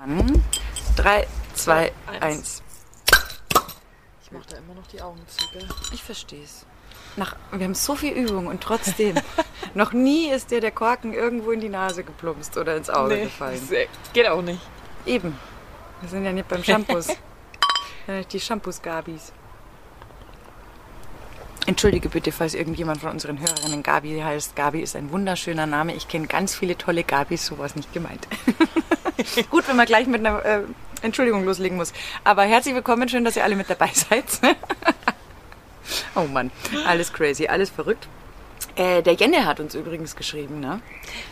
Dann 3, 2, 1. Ich mache da immer noch die Augen zu, gell? Ich verstehe es. Nach, wir haben so viel Übung und trotzdem, noch nie ist dir der Korken irgendwo in die Nase geplumpst oder ins Auge gefallen. das geht auch nicht. Eben. Wir sind ja nicht beim Shampoos. Die Shampoos-Gabis. Entschuldige bitte, falls irgendjemand von unseren Hörerinnen Gabi heißt. Gabi ist ein wunderschöner Name. Ich kenne ganz viele tolle Gabis, sowas nicht gemeint. Gut, wenn man gleich mit einer äh, Entschuldigung loslegen muss. Aber herzlich willkommen, schön, dass ihr alle mit dabei seid. oh Mann, alles crazy, alles verrückt. Äh, der Jenne hat uns übrigens geschrieben, ne?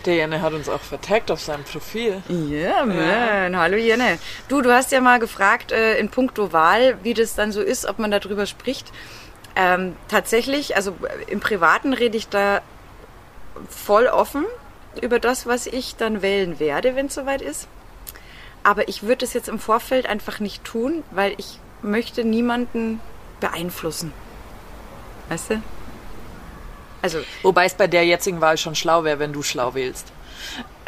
Der Jenne hat uns auch vertagt auf seinem Profil. Ja, man. Hallo Jenne. Du, du hast ja mal gefragt äh, in puncto Wahl, wie das dann so ist, ob man darüber spricht. Ähm, tatsächlich, also äh, im Privaten rede ich da voll offen über das, was ich dann wählen werde, wenn es soweit ist. Aber ich würde es jetzt im Vorfeld einfach nicht tun, weil ich möchte niemanden beeinflussen. Weißt du? Also, Wobei es bei der jetzigen Wahl schon schlau wäre, wenn du schlau wählst.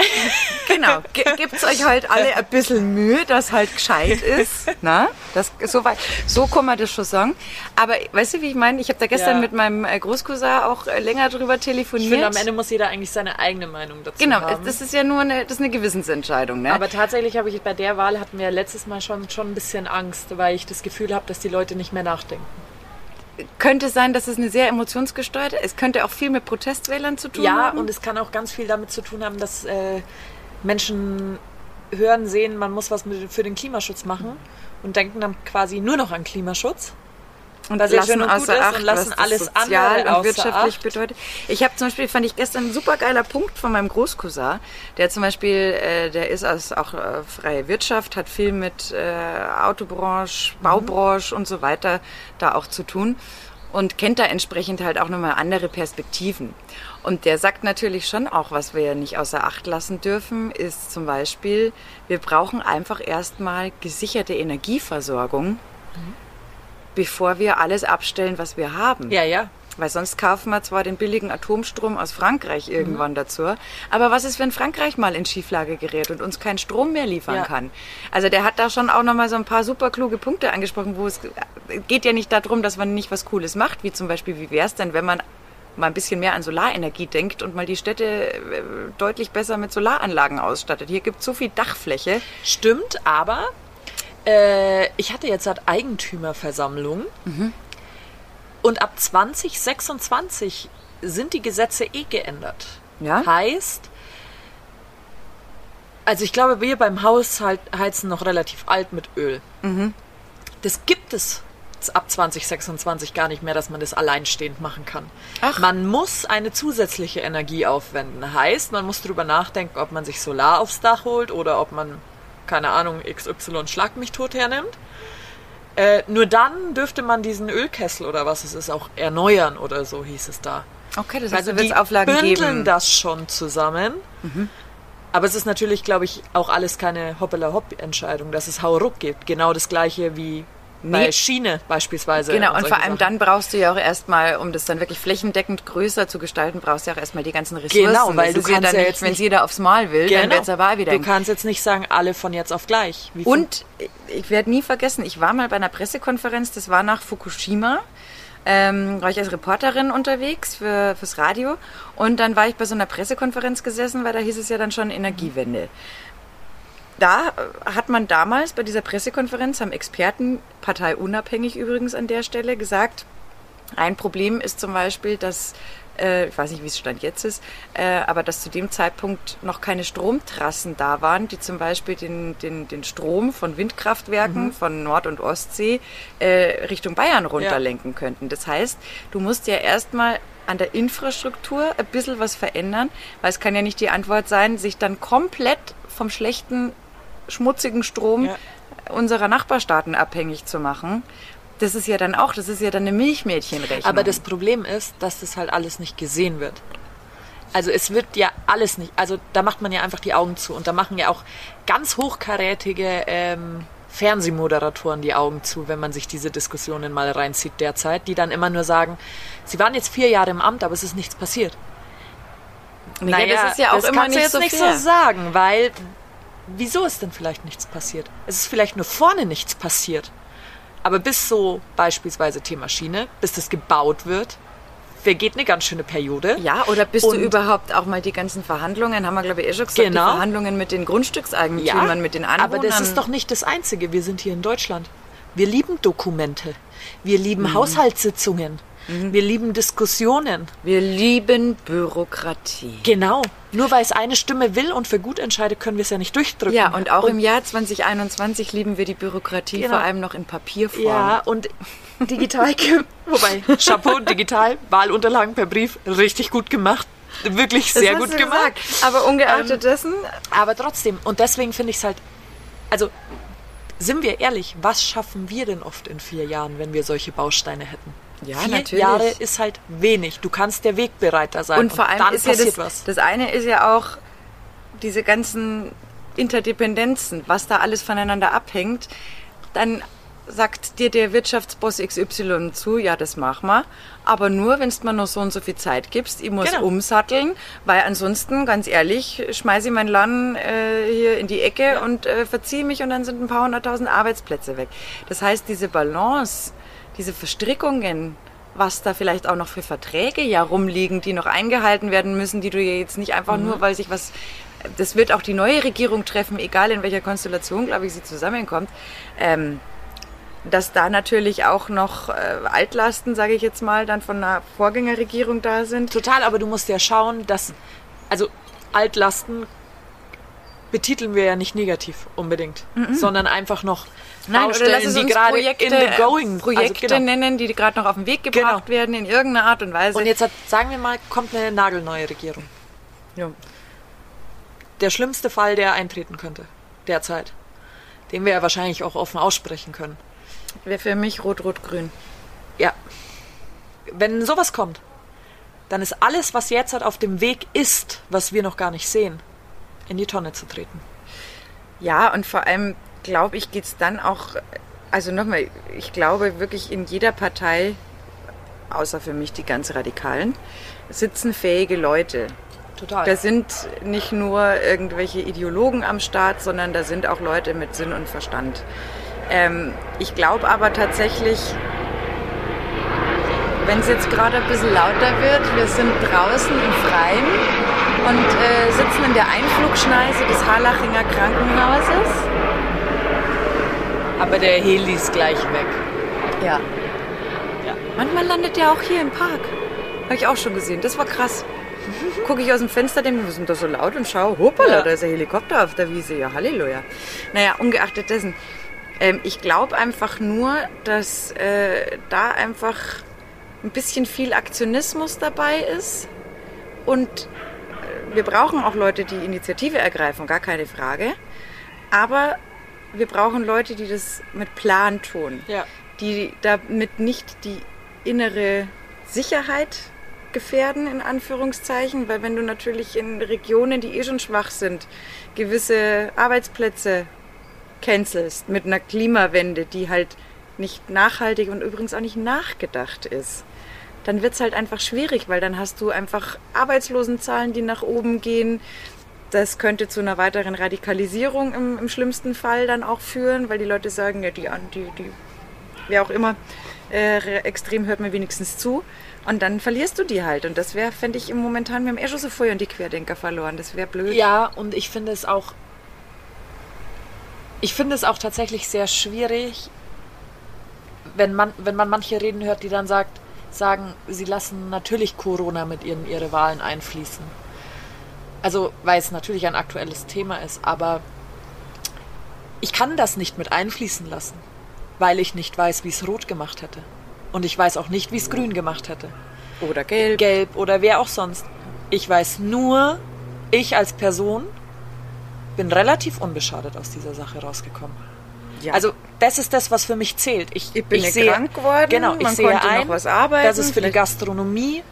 genau. Ge gibt's euch halt alle ein bisschen Mühe, dass halt gescheit ist. Na? Das, so, weit, so kann man das schon sagen. Aber weißt du, wie ich meine? Ich habe da gestern Ja. mit meinem äh, Großcousin auch äh, länger drüber Ich telefoniert. finde, am Ende muss jeder eigentlich seine eigene Meinung dazu genau, haben. das ist ja nur eine, das ist eine Gewissensentscheidung. Ne? Aber tatsächlich habe ich bei der Wahl hatten wir letztes Mal schon, schon ein bisschen Angst, weil ich das Gefühl habe, dass die Leute nicht mehr nachdenken. Könnte sein, dass es eine sehr emotionsgesteuerte Es könnte auch viel mit Protestwählern zu tun Ja, haben. und es kann auch ganz viel damit zu tun haben, dass äh, Menschen hören, sehen, man muss was mit, für den Klimaschutz machen und denken dann quasi nur noch an Klimaschutz. Und ja lassen außer Acht, und lassen was alles das sozial und wirtschaftlich Acht. bedeutet. Ich habe zum Beispiel, fand ich gestern ein super geiler Punkt von meinem Großcousin, der zum Beispiel, äh, der ist aus auch äh, freie Wirtschaft, hat viel mit äh, Autobranche, Mhm. Baubranche und so weiter da auch zu tun und kennt da entsprechend halt auch nochmal andere Perspektiven. Und der sagt natürlich schon auch, was wir ja nicht außer Acht lassen dürfen, ist zum Beispiel, wir brauchen einfach erstmal gesicherte Energieversorgung, bevor wir alles abstellen, was wir haben. Ja, ja. Weil sonst kaufen wir zwar den billigen Atomstrom aus Frankreich Mhm. irgendwann dazu, aber was ist, wenn Frankreich mal in Schieflage gerät und uns keinen Strom mehr liefern Ja. kann? Also der hat da schon auch nochmal so ein paar super kluge Punkte angesprochen, wo es geht ja nicht darum, dass man nicht was Cooles macht, wie zum Beispiel, wie wäre es denn, wenn man mal ein bisschen mehr an Solarenergie denkt und mal die Städte äh, deutlich besser mit Solaranlagen ausstattet. Hier gibt es so viel Dachfläche. Stimmt, aber äh, ich hatte jetzt halt Eigentümerversammlung und ab 2026 sind die Gesetze eh geändert. Ja? Heißt, also ich glaube, wir beim Haus halt, heizen noch relativ alt mit Öl. Das gibt es ab 2026 gar nicht mehr, dass man das alleinstehend machen kann. Ach. Man muss eine zusätzliche Energie aufwenden. Heißt, man muss darüber nachdenken, ob man sich Solar aufs Dach holt oder ob man, keine Ahnung, XY Schlag mich tot hernimmt. Äh, nur dann dürfte man diesen Ölkessel oder was es ist auch erneuern oder so hieß es da. Okay, das Also heißt, da die Auflagen bündeln geben. Mhm. das schon zusammen. Aber es ist natürlich, glaube ich, auch alles keine Hoppala-Hopp-Entscheidung, dass es Hauruck gibt. Genau das gleiche wie bei Nee. Schiene beispielsweise. Genau, und solche vor allem Sachen. dann brauchst du ja auch erstmal, um das dann wirklich flächendeckend größer zu gestalten, brauchst du ja auch erstmal die ganzen Ressourcen. Genau, weil das du ja kannst dann ja nicht, jetzt wenn nicht- jeder aufs Mal will, dann wird's aber auch wieder Genau. Du kannst jetzt nicht sagen, alle von jetzt auf gleich. Wie Und ich werde nie vergessen, ich war mal bei einer Pressekonferenz, das war nach Fukushima. Ähm, war ich als Reporterin unterwegs für, fürs Radio und dann war ich bei so einer Pressekonferenz gesessen, weil da hieß es ja dann schon Energiewende. Da äh, hat man damals bei dieser Pressekonferenz, haben Experten, parteiunabhängig übrigens an der Stelle, gesagt, ein Problem ist zum Beispiel, dass, äh, ich weiß nicht, wie es Stand jetzt ist, äh, aber dass zu dem Zeitpunkt noch keine Stromtrassen da waren, die zum Beispiel den, den, den Strom von Windkraftwerken von Nord- und Ostsee äh, Richtung Bayern runterlenken könnten. Das heißt, du musst ja erstmal an der Infrastruktur ein bisschen was verändern, weil es kann ja nicht die Antwort sein, sich dann komplett vom schlechten, schmutzigen Strom Ja. unserer Nachbarstaaten abhängig zu machen. Das ist ja dann auch, das ist ja dann eine Milchmädchenrechnung. Aber das Problem ist, dass das halt alles nicht gesehen wird. Also es wird ja alles nicht, also da macht man ja einfach die Augen zu und da machen ja auch ganz hochkarätige ähm, Fernsehmoderatoren die Augen zu, wenn man sich diese Diskussionen mal reinzieht derzeit, die dann immer nur sagen, sie waren jetzt vier Jahre im Amt, aber es ist nichts passiert. naja, das ist ja auch das immer kannst nicht du jetzt so nicht fair. so sagen, weil wieso ist denn vielleicht nichts passiert? Es ist vielleicht nur vorne nichts passiert. Aber bis so beispielsweise Thema Schiene, bis das gebaut wird, vergeht eine ganz schöne Periode. Ja, oder bist Und- du überhaupt auch mal die ganzen Verhandlungen, haben wir glaube ich eh schon gesagt, Genau. die Verhandlungen mit den Grundstückseigentümern, mit den Anwohnern. aber das ist doch nicht das Einzige. Wir sind hier in Deutschland. Wir lieben Dokumente. Wir lieben Mhm. Haushaltssitzungen. Wir lieben Diskussionen. Wir lieben Bürokratie. Genau. Nur weil es eine Stimme will und für gut entscheidet, können wir es ja nicht durchdrücken. Ja, und auch im Jahr 2021 lieben wir die Bürokratie, Genau. vor allem noch in Papierform. Ja, und digital, wobei, Chapeau, digital, Wahlunterlagen per Brief, richtig gut gemacht. Wirklich sehr gut gemacht. gesagt. Aber ungeachtet dessen, Aber trotzdem, und deswegen finde ich es halt, also sind wir ehrlich, was schaffen wir denn oft in vier Jahren, wenn wir solche Bausteine hätten? Ja, vier natürlich. Jahre ist halt wenig. Du kannst der Wegbereiter sein. und vor allem dann ist ja das, was. das eine ist ja auch diese ganzen Interdependenzen, was da alles voneinander abhängt. Dann sagt dir der Wirtschaftsboss XY zu, ja, das mach mal, aber nur, wenn du mir noch so und so viel Zeit gibst. Ich muss Genau. umsatteln, weil ansonsten, ganz ehrlich, schmeiße ich mein Laden äh, hier in die Ecke und äh, verziehe mich und dann sind ein paar hunderttausend Arbeitsplätze weg. Das heißt, diese Balance, diese Verstrickungen, was da vielleicht auch noch für Verträge ja rumliegen, die noch eingehalten werden müssen, die du ja jetzt nicht einfach nur, weil sich was, das wird auch die neue Regierung treffen, egal in welcher Konstellation, glaube ich, sie zusammenkommt, ähm, dass da natürlich auch noch äh, Altlasten, sage ich jetzt mal, dann von einer Vorgängerregierung da sind. Total, aber du musst ja schauen, dass, also Altlasten betiteln wir ja nicht negativ unbedingt, sondern einfach noch Baustellen, die gerade Projekte, in the going, äh, Projekte also genau. nennen, die gerade noch auf den Weg gebracht Genau. werden in irgendeiner Art und Weise. Und jetzt hat, sagen wir mal, kommt eine nagelneue Regierung. ja. Der schlimmste Fall, der eintreten könnte derzeit, den wir ja wahrscheinlich auch offen aussprechen können. wäre für mich rot-rot-grün. Ja. Wenn sowas kommt, dann ist alles, was jetzt halt auf dem Weg ist, was wir noch gar nicht sehen, in die Tonne zu treten. Ja, und vor allem glaube ich, geht es dann auch, also nochmal, ich glaube wirklich in jeder Partei, außer für mich die ganz Radikalen, sitzen fähige Leute. Total. Da sind nicht nur irgendwelche Ideologen am Start, sondern da sind auch Leute mit Sinn und Verstand. Ähm, ich glaube aber tatsächlich, wenn es jetzt gerade ein bisschen lauter wird, wir sind draußen im Freien und äh, sitzen in der Einflugschneise des Harlachinger Krankenhauses. Aber der Heli ist gleich weg. Ja. Ja. Manchmal landet der auch hier im Park. Habe ich auch schon gesehen. Das war krass. Gucke ich aus dem Fenster, denke mir, was ist denn da so laut und schaue, hoppala, Ja. da ist ein Helikopter auf der Wiese. Ja, Halleluja. Naja, ungeachtet dessen. Ähm, ich glaube einfach nur, dass äh, da einfach ein bisschen viel Aktionismus dabei ist. Und äh, wir brauchen auch Leute, die Initiative ergreifen, gar keine Frage. Aber wir brauchen Leute, die das mit Plan tun Ja. die damit nicht die innere Sicherheit gefährden, in Anführungszeichen, weil wenn du natürlich in Regionen, die eh schon schwach sind, gewisse Arbeitsplätze cancelst mit einer Klimawende, die halt nicht nachhaltig und übrigens auch nicht nachgedacht ist, dann wird es halt einfach schwierig, weil dann hast du einfach Arbeitslosenzahlen, die nach oben gehen. Das könnte zu einer weiteren Radikalisierung im, im schlimmsten Fall dann auch führen, weil die Leute sagen, ja, die, die, die wer auch immer, äh, extrem hört mir wenigstens zu. Und dann verlierst du die halt. Und das wäre, fände ich im Momentan, wir haben eh schon so vorher die Querdenker verloren. Das wäre blöd. Ja, und ich finde es auch. Ich finde es auch tatsächlich sehr schwierig, wenn man, wenn man manche Reden hört, die dann sagt, sagen, sie lassen natürlich Corona mit in ihre Wahlen einfließen. Also, weil es natürlich ein aktuelles Thema ist, aber ich kann das nicht mit einfließen lassen, weil ich nicht weiß, wie es rot gemacht hätte. Und ich weiß auch nicht, wie es grün gemacht hätte. Oder gelb. Gelb oder wer auch sonst. Ich weiß nur, ich als Person bin relativ unbeschadet aus dieser Sache rausgekommen. Ja. Also das ist das, was für mich zählt. Ich, Ich bin ich sehe, krank geworden, Genau, ich man sehe konnte noch ein, was arbeiten, dass es für die Gastronomie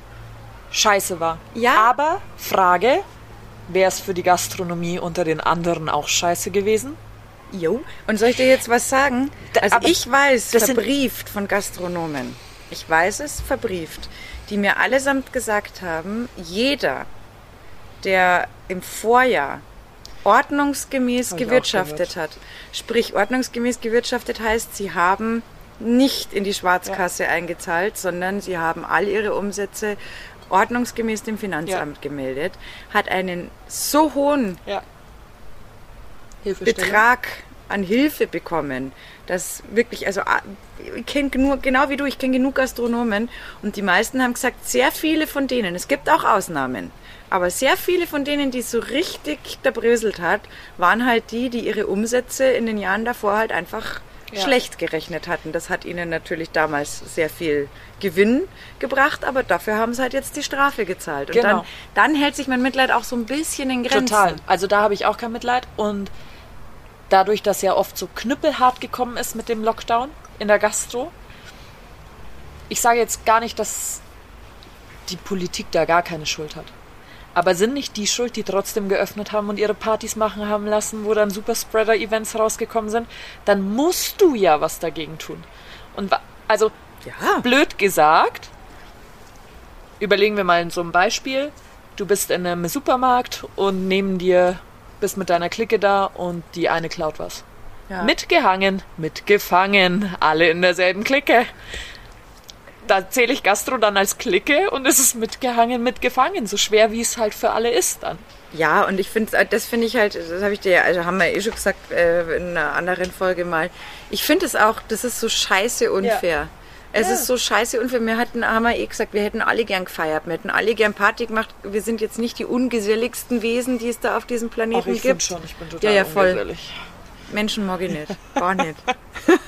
scheiße war. Ja. Aber Frage, wäre es für die Gastronomie unter den anderen auch scheiße gewesen? Jo. Und soll ich dir jetzt was sagen? Also aber ich weiß, verbrieft von Gastronomen. Ich weiß es, verbrieft. Die mir allesamt gesagt haben, jeder, der im Vorjahr ordnungsgemäß gewirtschaftet hat. Sprich, ordnungsgemäß gewirtschaftet heißt, sie haben nicht in die Schwarzkasse eingezahlt, sondern sie haben all ihre Umsätze ordnungsgemäß dem Finanzamt gemeldet, hat einen so hohen Ja. Betrag an Hilfe bekommen, dass wirklich, also ah, ich kenne nur, genau wie du, ich kenne genug Gastronomen und die meisten haben gesagt, sehr viele von denen, es gibt auch Ausnahmen, aber sehr viele von denen, die es so richtig zerbröselt hat, waren halt die, die ihre Umsätze in den Jahren davor halt einfach Ja. schlecht gerechnet hatten. Das hat ihnen natürlich damals sehr viel Gewinn gebracht, aber dafür haben sie halt jetzt die Strafe gezahlt. Und Genau. dann, dann hält sich mein Mitleid auch so ein bisschen in Grenzen. Total. Also da habe ich auch kein Mitleid. Und dadurch, dass ja oft so knüppelhart gekommen ist mit dem Lockdown in der Gastro, ich sage jetzt gar nicht, dass die Politik da gar keine Schuld hat. Aber sind nicht die schuld, die trotzdem geöffnet haben und ihre Partys machen haben lassen, wo dann Superspreader-Events rausgekommen sind? Dann musst du ja was dagegen tun. Und also Ja. blöd gesagt, überlegen wir mal in so einem Beispiel. Du bist in einem Supermarkt und neben dir bist mit deiner Clique da und die eine klaut was. Ja. Mitgehangen, mitgefangen, alle in derselben Clique. Da zähle ich Gastro dann als Clique und es ist mitgehangen, mitgefangen, so schwer wie es halt für alle ist dann. Ja, und ich finde, das finde ich halt, das habe ich dir, ja- also haben wir eh schon gesagt äh, in einer anderen Folge mal. Ich finde es auch, das ist so scheiße unfair. Es Ja. ist so scheiße unfair. Wir hatten, haben wir eh gesagt, wir hätten alle gern gefeiert, wir hätten alle gern Party gemacht. Wir sind jetzt nicht die ungeselligsten Wesen, die es da auf diesem Planeten ich find gibt. schon, ich bin Ja, total ja, voll. ungesellig. Menschen mag ich nicht. Gar nicht.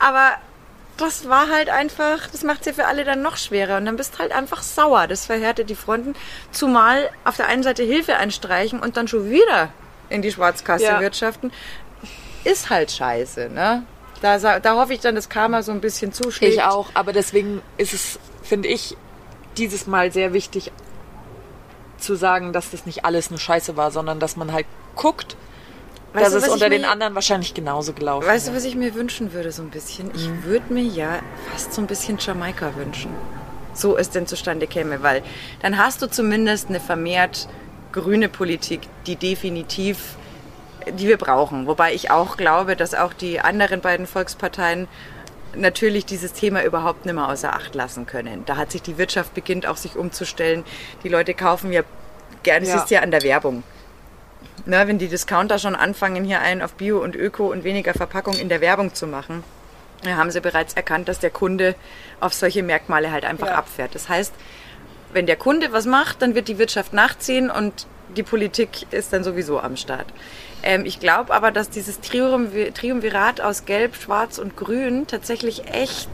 Aber das war halt einfach, das macht es ja für alle dann noch schwerer. Und dann bist halt einfach sauer. Das verhärtet die Fronten. Zumal auf der einen Seite Hilfe einstreichen und dann schon wieder in die Schwarzkasse Ja. wirtschaften, ist halt scheiße, ne? Da, da hoffe ich dann, dass Karma so ein bisschen zuschlägt. Ich auch, aber deswegen ist es, finde ich, dieses Mal sehr wichtig zu sagen, dass das nicht alles eine Scheiße war, sondern dass man halt guckt, Weißt dass du, es was unter den mir- anderen wahrscheinlich genauso gelaufen Weißt du, was ich mir wünschen würde, so ein bisschen? Ich Mhm. würde mir ja fast so ein bisschen Jamaika wünschen. So es denn zustande käme, weil dann hast du zumindest eine vermehrt grüne Politik, die definitiv, die wir brauchen. Wobei ich auch glaube, dass auch die anderen beiden Volksparteien natürlich dieses Thema überhaupt nicht mehr außer Acht lassen können. Da hat sich die Wirtschaft beginnt auch sich umzustellen. Die Leute kaufen ja gerne, Ja. es ist ja an der Werbung. Ne, wenn die Discounter schon anfangen, hier einen auf Bio und Öko und weniger Verpackung in der Werbung zu machen, dann haben sie bereits erkannt, dass der Kunde auf solche Merkmale halt einfach Ja. abfährt. Das heißt, wenn der Kunde was macht, dann wird die Wirtschaft nachziehen und die Politik ist dann sowieso am Start. Ähm, ich glaube aber, dass dieses Triumvir Triumvirat aus Gelb, Schwarz und Grün tatsächlich echt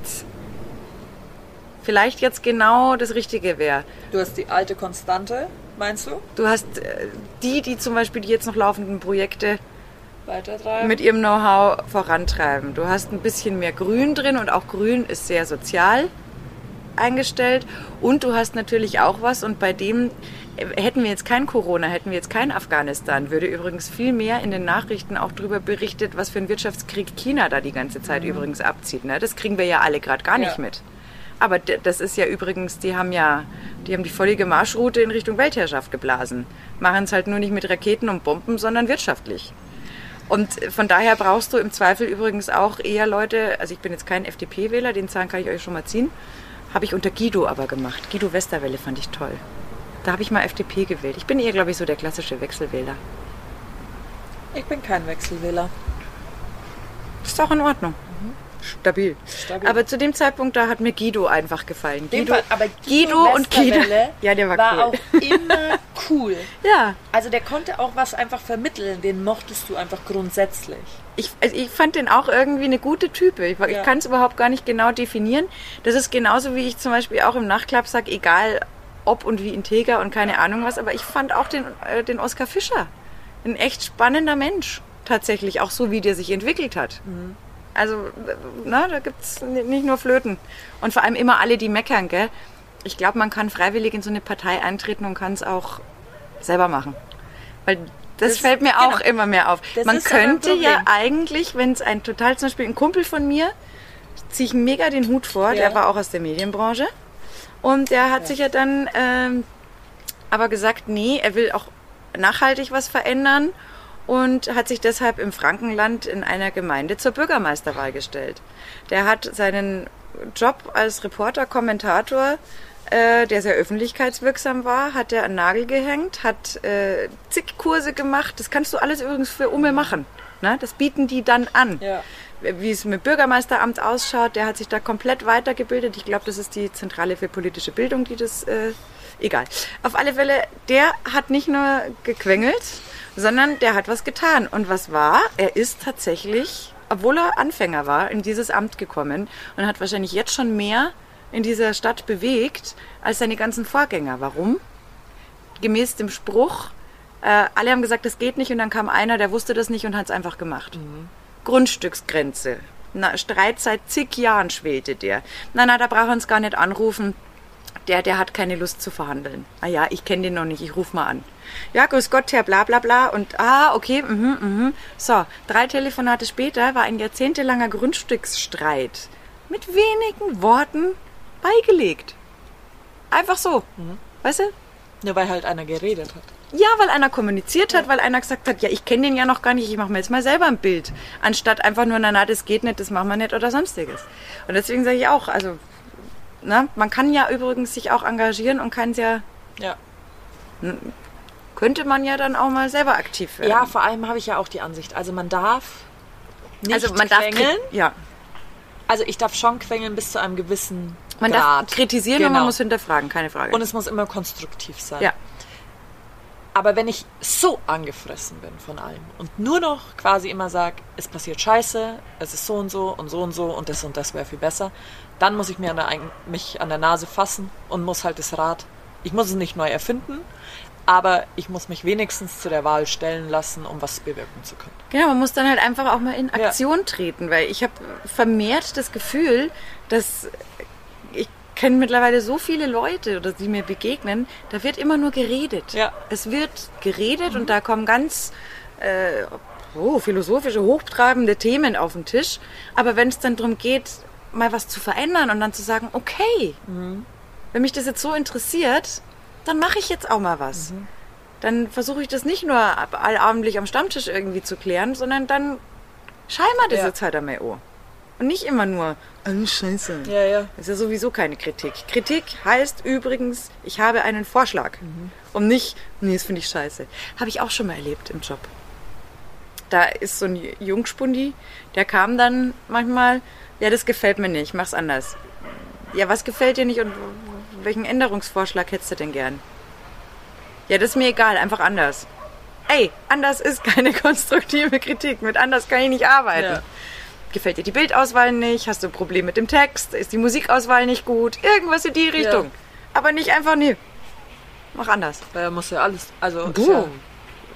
vielleicht jetzt genau das Richtige wäre. Du hast die alte Konstante, meinst du? Du hast äh, die, die zum Beispiel die jetzt noch laufenden Projekte mit ihrem Know-how vorantreiben. Du hast ein bisschen mehr Grün drin und auch Grün ist sehr sozial eingestellt. Und du hast natürlich auch was und bei dem äh, hätten wir jetzt kein Corona, hätten wir jetzt kein Afghanistan, würde übrigens viel mehr in den Nachrichten auch darüber berichtet, was für ein Wirtschaftskrieg China da die ganze Zeit übrigens abzieht. Ne? Das kriegen wir ja alle gerade gar nicht Ja. mit. Aber das ist ja übrigens, die haben ja, die haben die vollige Marschroute in Richtung Weltherrschaft geblasen. Machen es halt nur nicht mit Raketen und Bomben, sondern wirtschaftlich. Und von daher brauchst du im Zweifel übrigens auch eher Leute, also ich bin jetzt kein FDP-Wähler, den Zahn kann ich euch schon mal ziehen, habe ich unter Guido aber gemacht. Guido Westerwelle fand ich toll. Da habe ich mal FDP gewählt. Ich bin eher, glaube ich, so der klassische Wechselwähler. Ich bin kein Wechselwähler. Ist auch in Ordnung. Stabil. Stabil. Aber zu dem Zeitpunkt, da hat mir Guido einfach gefallen. Guido, Fall- aber Guido und Guido. Ja, der war cool. auch immer cool. Ja, Also der konnte auch was einfach vermitteln, den mochtest du einfach grundsätzlich. ich, also ich fand den auch irgendwie eine gute Type. Ich, Ja. ich kann es überhaupt gar nicht genau definieren. Das ist genauso wie ich zum Beispiel auch im Nachklapp sage, egal ob und wie integer und keine Ahnung was, aber ich fand auch den, äh, den Oskar Fischer ein echt spannender Mensch. Tatsächlich, auch so wie der sich entwickelt hat. Also, na, da gibt es nicht nur Flöten. Und vor allem immer alle, die meckern, gell? Ich glaube, man kann freiwillig in so eine Partei eintreten und kann es auch selber machen. Weil das, Das- fällt mir auch genau. immer mehr auf. Das man könnte ja eigentlich, wenn es ein total, zum Beispiel ein Kumpel von mir, ziehe ich mega den Hut vor, Ja. der war auch aus der Medienbranche. Und der hat sich ja dann ähm, aber gesagt, nee, er will auch nachhaltig was verändern und hat sich deshalb im Frankenland in einer Gemeinde zur Bürgermeisterwahl gestellt. Der hat seinen Job als Reporter, Kommentator, äh, der sehr öffentlichkeitswirksam war, hat er an Nagel gehängt, hat äh, zig Kurse gemacht. Das kannst du alles übrigens für Umme machen. Ne? Das bieten die dann an. Ja. Wie es mit Bürgermeisteramt ausschaut, der hat sich da komplett weitergebildet. Ich glaube, das ist die Zentrale für politische Bildung, die das. Äh, egal. Auf alle Fälle, der hat nicht nur gequengelt, sondern der hat was getan. Und was war? Er ist tatsächlich, obwohl er Anfänger war, in dieses Amt gekommen und hat wahrscheinlich jetzt schon mehr in dieser Stadt bewegt als seine ganzen Vorgänger. Warum? Gemäß dem Spruch, äh, alle haben gesagt, das geht nicht und dann kam einer, der wusste das nicht und hat es einfach gemacht. Grundstücksgrenze. Na, Streit seit zig Jahren schwelte der. Na, na, da braucht er uns gar nicht anrufen. Der, der hat keine Lust zu verhandeln. Ah ja, ich kenne den noch nicht, ich ruf mal an. Ja, grüß Gott, Herr bla bla bla. Und ah, okay, mhm, mhm. So, drei Telefonate später war ein jahrzehntelanger Grundstücksstreit mit wenigen Worten beigelegt. Einfach so. Weißt du? Nur weil halt einer geredet hat. Ja, weil einer kommuniziert hat, weil einer gesagt hat, ja, ich kenne den ja noch gar nicht, ich mache mir jetzt mal selber ein Bild. Anstatt einfach nur, na, na, das geht nicht, das machen wir nicht oder sonstiges. Und deswegen sage ich auch, also, na, man kann ja übrigens sich auch engagieren und kann es ja, Ja. Könnte man ja dann auch mal selber aktiv werden. Ja, vor allem habe ich ja auch die Ansicht. Also man darf nicht also man darf quengeln. kri- ja, Also ich darf schon quengeln bis zu einem gewissen man Grad. darf kritisieren und man Genau. muss hinterfragen, keine Frage. Und es muss immer konstruktiv sein. ja, Aber wenn ich so angefressen bin von allem und nur noch quasi immer sage, es passiert scheiße, es ist so und so und so und so und das und das wäre viel besser, dann muss ich mir an der, mich an der Nase fassen und muss halt das Rad, ich muss es nicht neu erfinden, aber ich muss mich wenigstens zu der Wahl stellen lassen, um was bewirken zu können. Genau, man muss dann halt einfach auch mal in Ja. Aktion treten, weil ich habe vermehrt das Gefühl, dass ich kenne mittlerweile so viele Leute oder die mir begegnen, da wird immer nur geredet. Ja. Es wird geredet und da kommen ganz äh, oh, philosophische, hochtrabende Themen auf den Tisch. Aber wenn es dann darum geht, mal was zu verändern und dann zu sagen, okay, wenn mich das jetzt so interessiert, dann mache ich jetzt auch mal was. Dann versuche ich das nicht nur ab- allabendlich am Stammtisch irgendwie zu klären, sondern dann mal das Ja. jetzt halt einmal an. Und nicht immer nur, oh, scheiße. Ja, ja. Das ist ja sowieso keine Kritik. Kritik heißt übrigens, ich habe einen Vorschlag. Und nicht, nee, das finde ich scheiße. Habe ich auch schon mal erlebt im Job. Da ist so ein Jungspundi, der kam dann manchmal, ja, das gefällt mir nicht, mach's anders. Ja, was gefällt dir nicht und welchen Änderungsvorschlag hättest du denn gern? Ja, das ist mir egal, einfach anders. Ey, anders ist keine konstruktive Kritik. Mit anders kann ich nicht arbeiten. Ja. Gefällt dir die Bildauswahl nicht? Hast du ein Problem mit dem Text? Ist die Musikauswahl nicht gut? Irgendwas in die Richtung. Aber nicht einfach, nee. Mach anders. Da muss ja alles, also ist ja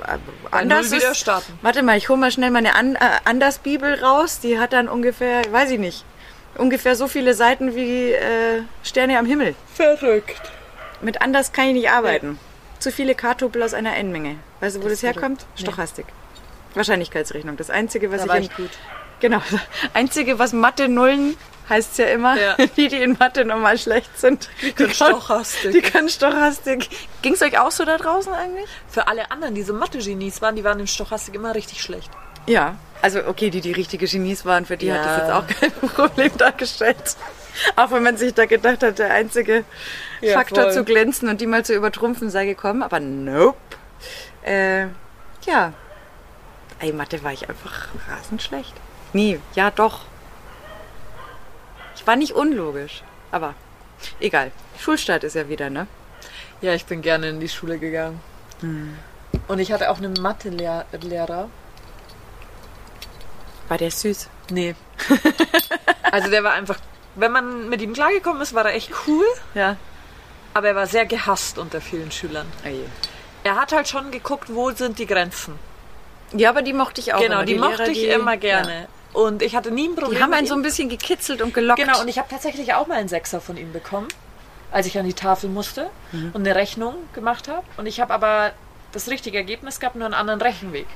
Äh, Anders wieder ist, starten. Warte mal, ich hole mal schnell meine An äh, Anders-Bibel raus. Die hat dann ungefähr, weiß ich nicht, ungefähr so viele Seiten wie äh, Sterne am Himmel. Verrückt. Mit Anders kann ich nicht arbeiten. Zu viele K-Tupel aus einer N-Menge. Weißt du, wo das, Das herkommt? Nee. Stochastik. Wahrscheinlichkeitsrechnung. Das Einzige, was Da ich, war ich gut. Genau. Das Einzige, was Mathe-Nullen heißt es ja immer, Ja. die, die in Mathe normal schlecht sind. Die können Stochastik. Die können Stochastik. Ging es euch auch so da draußen eigentlich? Für alle anderen, die so Mathe-Genies waren, die waren in Stochastik immer richtig schlecht. Ja. Also, okay, die, die richtige Genies waren, für die hat das Ja. jetzt auch kein Problem dargestellt. Auch wenn man sich da gedacht hat, der einzige Ja, Faktor voll. zu glänzen und die mal zu übertrumpfen sei gekommen. Aber nope. Äh, ja. Ey, Mathe war ich einfach rasend schlecht. Nie. Ja, doch. Ich war nicht unlogisch. Aber egal. Schulstart ist ja wieder, ne? Ja, ich bin gerne in die Schule gegangen. Und ich hatte auch einen Mathelehrer. War der süß? Nee. also der war einfach, wenn man mit ihm klargekommen ist, war er echt cool, Ja. aber er war sehr gehasst unter vielen Schülern. Oh je. Er hat halt schon geguckt, wo sind die Grenzen. Ja, aber die mochte ich auch. genau, immer. die, mochte Lehrer, ich die- immer Ja. gerne. Und ich hatte nie ein Problem Die haben einen so ein bisschen gekitzelt und gelockt. Genau, und ich habe tatsächlich auch mal einen Sechser von ihm bekommen, als ich an die Tafel musste Mhm. und eine Rechnung gemacht habe. Und ich habe aber das richtige Ergebnis gehabt, nur einen anderen Rechenweg.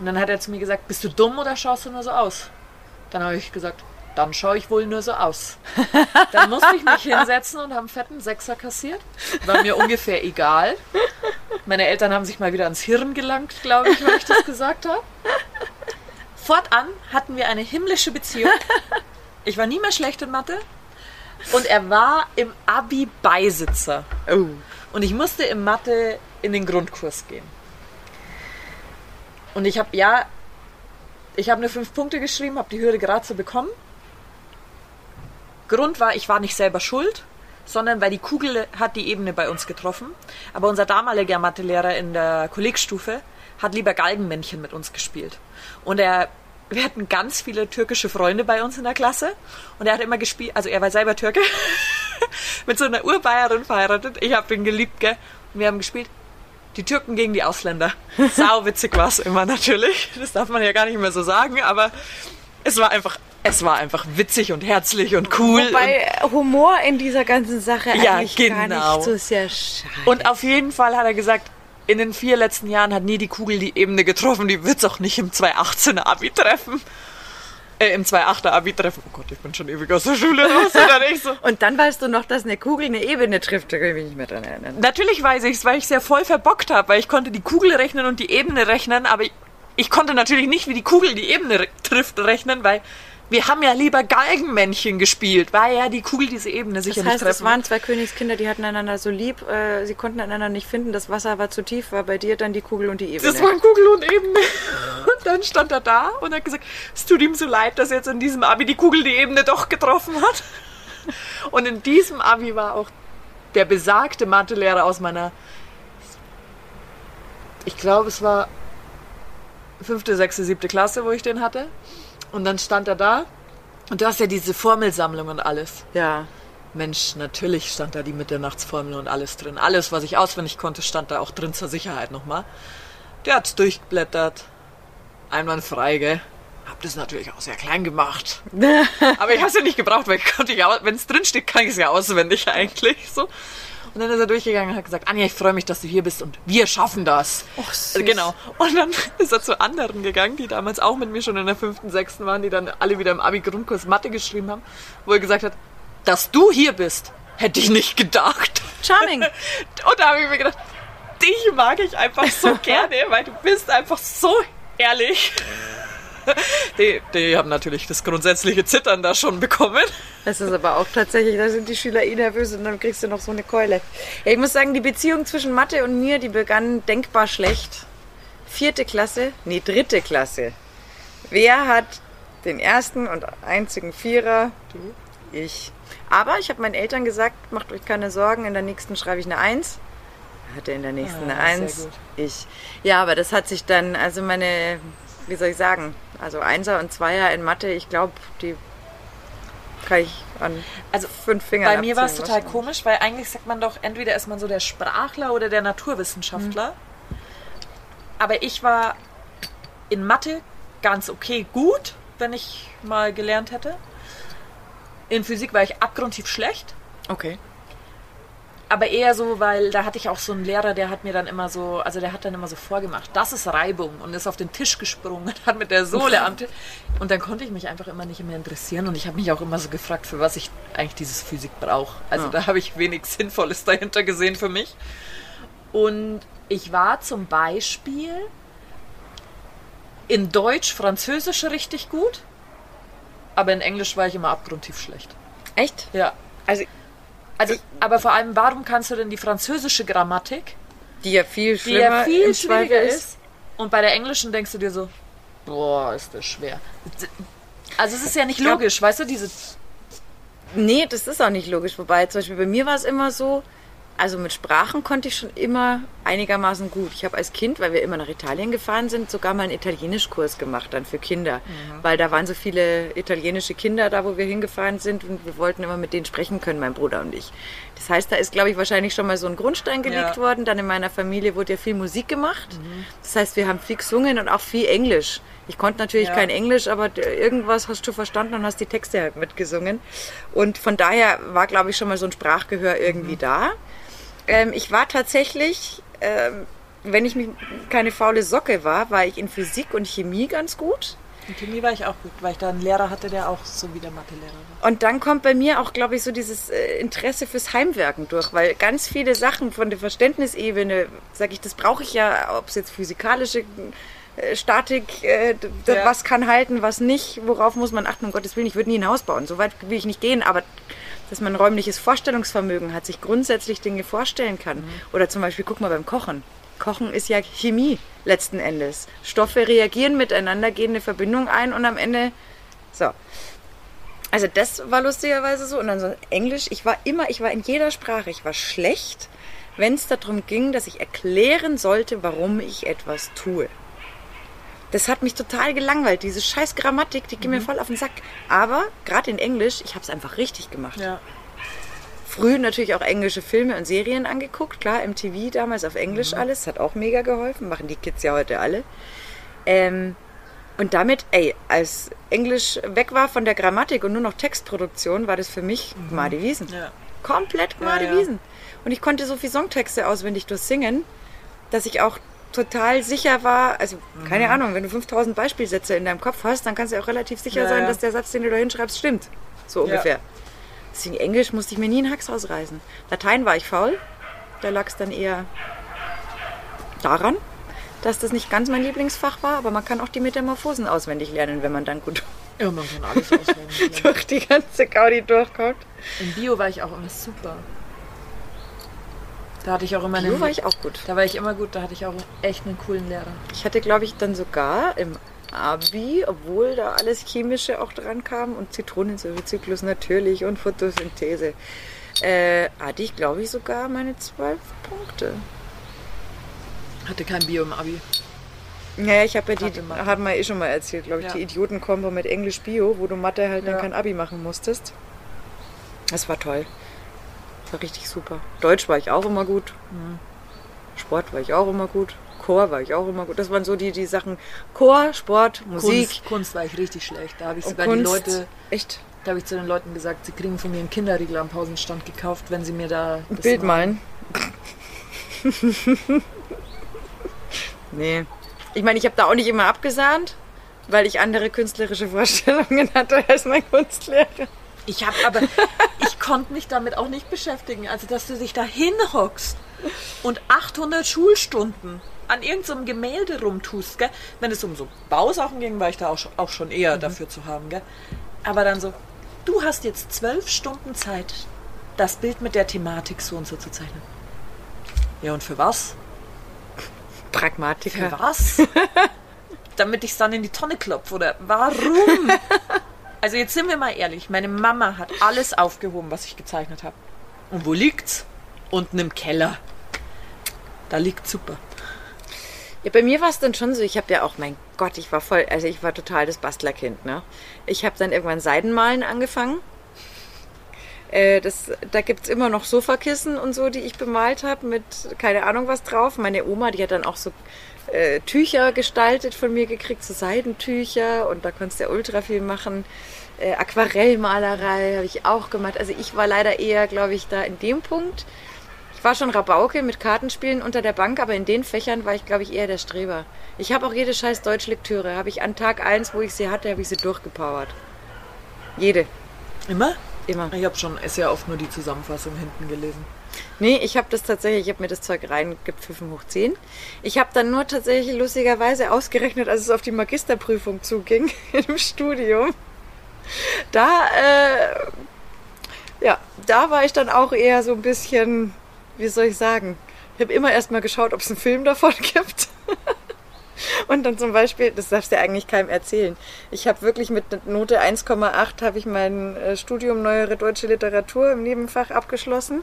Und dann hat er zu mir gesagt, bist du dumm oder schaust du nur so aus? Dann habe ich gesagt, dann schaue ich wohl nur so aus. Dann musste ich mich hinsetzen und habe einen fetten Sechser kassiert. War mir ungefähr egal. Meine Eltern haben sich mal wieder ans Hirn gelangt, glaube ich, weil ich das gesagt habe. Fortan hatten wir eine himmlische Beziehung. Ich war nie mehr schlecht in Mathe. Und er war im Abi Beisitzer. Oh. Und ich musste in Mathe in den Grundkurs gehen. Und ich habe, ja, ich habe eine fünf Punkte geschrieben, habe die Hürde gerade so bekommen. Grund war, ich war nicht selber schuld, sondern weil die Kugel hat die Ebene bei uns getroffen. Aber unser damaliger Mathelehrer in der Kollegstufe hat lieber Galgenmännchen mit uns gespielt. Und er, wir hatten ganz viele türkische Freunde bei uns in der Klasse. Und er hat immer gespielt, also er war selber Türke, mit so einer Urbayerin verheiratet. Ich habe ihn geliebt, gell? Und wir haben gespielt. Die Türken gegen die Ausländer. Sau witzig war es immer natürlich. Das darf man ja gar nicht mehr so sagen, aber es war einfach, es war einfach witzig und herzlich und cool. Wobei Humor in dieser ganzen Sache Ja, eigentlich gar genau. nicht so sehr schade. Und auf jeden Fall hat er gesagt, in den vier letzten Jahren hat nie die Kugel die Ebene getroffen, die wird es auch nicht im 218er Abi treffen. Äh, im 2.8er Abi treffen. Oh Gott, ich bin schon ewig aus der Schule raus, oder nicht so? Und dann weißt du noch, dass eine Kugel eine Ebene trifft. Da kann ich mich nicht mehr dran erinnern. Natürlich weiß ich es, weil ich es ja voll verbockt habe, weil ich konnte die Kugel rechnen und die Ebene rechnen, aber ich, ich konnte natürlich nicht, wie die Kugel die Ebene re trifft, rechnen, weil wir haben ja lieber Galgenmännchen gespielt, weil ja die Kugel diese Ebene sicher Das heißt, nicht es treffen waren zwei Königskinder, die hatten einander so lieb, äh, sie konnten einander nicht finden, das Wasser war zu tief, war bei dir dann die Kugel und die Ebene. Das waren Kugel und Ebene. Und dann stand er da und hat gesagt, es tut ihm so leid, dass jetzt in diesem Abi die Kugel die Ebene doch getroffen hat. Und in diesem Abi war auch der besagte Mathelehrer aus meiner, ich glaube, es war fünfte, sechste, siebte Klasse, wo ich den hatte. Und dann stand er da und du hast ja diese Formelsammlung und alles. ja. Mensch, natürlich stand da die Mitternachtsformel und alles drin. Alles, was ich auswendig konnte, stand da auch drin zur Sicherheit nochmal. Der hat's durchgeblättert. Einwandfrei, gell? Hab das natürlich auch sehr klein gemacht. Aber ich hab's ja nicht gebraucht, weil ich konnte ja, wenn es drin steht, kann ich es ja auswendig eigentlich. So. Und dann ist er durchgegangen und hat gesagt, Anja, ich freue mich, dass du hier bist und wir schaffen das. Och, süß. Genau. Und dann ist er zu anderen gegangen, die damals auch mit mir schon in der fünften, sechsten waren, die dann alle wieder im Abi-Grundkurs Mathe geschrieben haben, wo er gesagt hat, dass du hier bist, hätte ich nicht gedacht. Charming. Und da habe ich mir gedacht, dich mag ich einfach so gerne, weil du bist einfach so ehrlich. Die, die haben natürlich das grundsätzliche Zittern da schon bekommen. Das ist aber auch tatsächlich, da sind die Schüler eh nervös und dann kriegst du noch so eine Keule. Ja, ich muss sagen, die Beziehung zwischen Mathe und mir, die begann denkbar schlecht. Vierte Klasse, nee, dritte Klasse. Wer hat den ersten und einzigen Vierer? Du. Ich. Aber ich habe meinen Eltern gesagt, macht euch keine Sorgen, in der nächsten schreibe ich eine Eins. Hatte in der nächsten Ah, eine Eins. Ich. Ja, aber das hat sich dann, also meine, wie soll ich sagen, also Einser und Zweier in Mathe, ich glaube, die kann ich an Also fünf Fingern Bei mir war es total komisch, weil eigentlich sagt man doch, entweder ist man so der Sprachler oder der Naturwissenschaftler. Aber ich war in Mathe ganz okay gut, wenn ich mal gelernt hätte. In Physik war ich abgrundtief schlecht. Okay. Aber eher so, weil da hatte ich auch so einen Lehrer, der hat mir dann immer so, also der hat dann immer so vorgemacht, das ist Reibung und ist auf den Tisch gesprungen und hat mit der Sohle am Tisch. Und dann konnte ich mich einfach immer nicht mehr interessieren und ich habe mich auch immer so gefragt, für was ich eigentlich dieses Physik brauche. Also Ja. da habe ich wenig Sinnvolles dahinter gesehen für mich. Und ich war zum Beispiel in Deutsch, Französisch richtig gut, aber in Englisch war ich immer abgrundtief schlecht. Echt? Ja. Also, Also, aber vor allem, warum kannst du denn die französische Grammatik, die ja viel die schlimmer ja viel schwieriger ist, und bei der englischen denkst du dir so, boah, ist das schwer. Also es ist ja nicht glaub- logisch, weißt du, diese Nee, das ist auch nicht logisch. Wobei, zum Beispiel bei mir war es immer so, also mit Sprachen konnte ich schon immer einigermaßen gut. Ich habe als Kind, weil wir immer nach Italien gefahren sind, sogar mal einen Italienischkurs gemacht dann für Kinder. Weil da waren so viele italienische Kinder da, wo wir hingefahren sind und wir wollten immer mit denen sprechen können, mein Bruder und ich. Das heißt, da ist, glaube ich, wahrscheinlich schon mal so ein Grundstein gelegt Ja. worden. Dann in meiner Familie wurde ja viel Musik gemacht. Das heißt, wir haben viel gesungen und auch viel Englisch. Ich konnte natürlich Ja. kein Englisch, aber irgendwas hast du verstanden und hast die Texte halt mitgesungen. Und von daher war, glaube ich, schon mal so ein Sprachgehör irgendwie da. Ähm, ich war tatsächlich, ähm, wenn ich mich keine faule Socke war, war ich in Physik und Chemie ganz gut. In Chemie war ich auch gut, weil ich da einen Lehrer hatte, der auch so wie der Mathelehrer war. Und dann kommt bei mir auch, glaube ich, so dieses äh, Interesse fürs Heimwerken durch, weil ganz viele Sachen von der Verständnisebene, sage ich, das brauche ich ja, ob es jetzt physikalische äh, Statik, äh, Ja. was kann halten, was nicht, worauf muss man achten, um Gottes Willen, ich würde nie ein Haus bauen, so weit will ich nicht gehen, aber dass man räumliches Vorstellungsvermögen hat, sich grundsätzlich Dinge vorstellen kann. Oder zum Beispiel, guck mal beim Kochen. Kochen ist ja Chemie letzten Endes. Stoffe reagieren miteinander, gehen eine Verbindung ein und am Ende so. Also das war lustigerweise so. Und dann so Englisch, ich war immer, ich war in jeder Sprache, ich war schlecht, wenn es darum ging, dass ich erklären sollte, warum ich etwas tue. Das hat mich total gelangweilt. Diese scheiß Grammatik, die ging mir voll auf den Sack. Aber gerade in Englisch, ich habe es einfach richtig gemacht. Ja. Früh natürlich auch englische Filme und Serien angeguckt. Klar, MTV damals auf Englisch alles. Hat auch mega geholfen. Machen die Kids ja heute alle. Ähm, und damit, ey, als Englisch weg war von der Grammatik und nur noch Textproduktion, war das für mich Gmade Wiesen. Ja. Komplett Gmade Ja, ja. Wiesen. Und ich konnte so viel Songtexte auswendig durchsingen, dass ich auch total sicher war, also keine Mhm. Ahnung, wenn du 5000 Beispielsätze in deinem Kopf hast, dann kannst du auch relativ sicher Ja, sein, ja. dass der Satz, den du da hinschreibst, stimmt. So ungefähr. Deswegen Englisch musste ich mir nie einen Hax ausreißen. Latein war ich faul. Da lag es dann eher daran, dass das nicht ganz mein Lieblingsfach war, aber man kann auch die Metamorphosen auswendig lernen, wenn man dann gut Ja, man kann alles auswendig. durch die ganze Gaudi durchkommt. In Bio war ich auch immer super. Da hatte ich auch immer einen, Bio war ich auch gut. Da war ich immer gut, da hatte ich auch echt einen coolen Lehrer. Ich hatte, glaube ich, dann sogar im Abi, obwohl da alles Chemische auch dran kam und Zitronensäurezyklus natürlich und Photosynthese, äh, hatte ich, glaube ich, sogar meine zwölf Punkte. Hatte kein Bio im Abi. Ja, ich habe ja die, haben wir eh schon mal erzählt, glaube ich, Ja. die Idiotenkombo mit Englisch Bio, wo du Mathe halt dann Ja. kein Abi machen musstest. Das war toll. Das war richtig super. Deutsch war ich auch immer gut. Mhm. Sport war ich auch immer gut. Chor war ich auch immer gut. Das waren so die, die Sachen. Chor, Sport, Musik Kunst, Kunst war ich richtig schlecht. Da habe ich sogar Kunst. die Leute, Echt? da habe ich zu den Leuten gesagt, sie kriegen von mir einen Kinderriegel am Pausenstand gekauft, wenn sie mir da Ein Bild malen. nee. Ich meine, ich habe da auch nicht immer abgesahnt, weil ich andere künstlerische Vorstellungen hatte als mein Kunstlehrer. Ich habe aber, konnte mich damit auch nicht beschäftigen. Also, dass du dich da hinhockst und 800 Schulstunden an irgendeinem Gemälde rumtust, gell? Wenn es um so Bausachen ging, war ich da auch schon, auch schon eher dafür zu haben, gell? Aber dann so, du hast jetzt zwölf Stunden Zeit, das Bild mit der Thematik so und so zu zeichnen. Ja, und für was? Für Pragmatiker. was? Damit ich es dann in die Tonne klopfe, oder warum? Also jetzt sind wir mal ehrlich, meine Mama hat alles aufgehoben, was ich gezeichnet habe. Und wo liegt's? Unten im Keller. Da liegt super. Ja, bei mir war es dann schon so, ich habe ja auch, mein Gott, ich war voll, also ich war total das Bastlerkind, ne? Ich habe dann irgendwann Seidenmalen angefangen. Äh, das, da gibt's immer noch Sofakissen und so, die ich bemalt habe mit keine Ahnung was drauf. Meine Oma, die hat dann auch so äh, Tücher gestaltet von mir gekriegt, so Seidentücher und da konntest du ja ultra viel machen. Äh, Aquarellmalerei habe ich auch gemacht. Also ich war leider eher, glaube ich, da in dem Punkt. Ich war schon Rabauke mit Kartenspielen unter der Bank, aber in den Fächern war ich, glaube ich, eher der Streber. Ich habe auch jede scheiß Deutschlektüre. Habe ich an Tag 1, wo ich sie hatte, habe ich sie durchgepowert. Jede. Immer? Immer. Ich habe schon sehr oft nur die Zusammenfassung hinten gelesen. Nee, ich habe das tatsächlich, ich habe mir das Zeug reingepfiffen hoch 10. Ich habe dann nur tatsächlich lustigerweise ausgerechnet, als es auf die Magisterprüfung zuging im Studium. Da, äh, ja, da war ich dann auch eher so ein bisschen, wie soll ich sagen, ich habe immer erst mal geschaut, ob es einen Film davon gibt. Und dann zum Beispiel, das darfst du ja eigentlich keinem erzählen. Ich habe wirklich mit Note 1,8 habe ich mein äh, Studium Neuere Deutsche Literatur im Nebenfach abgeschlossen.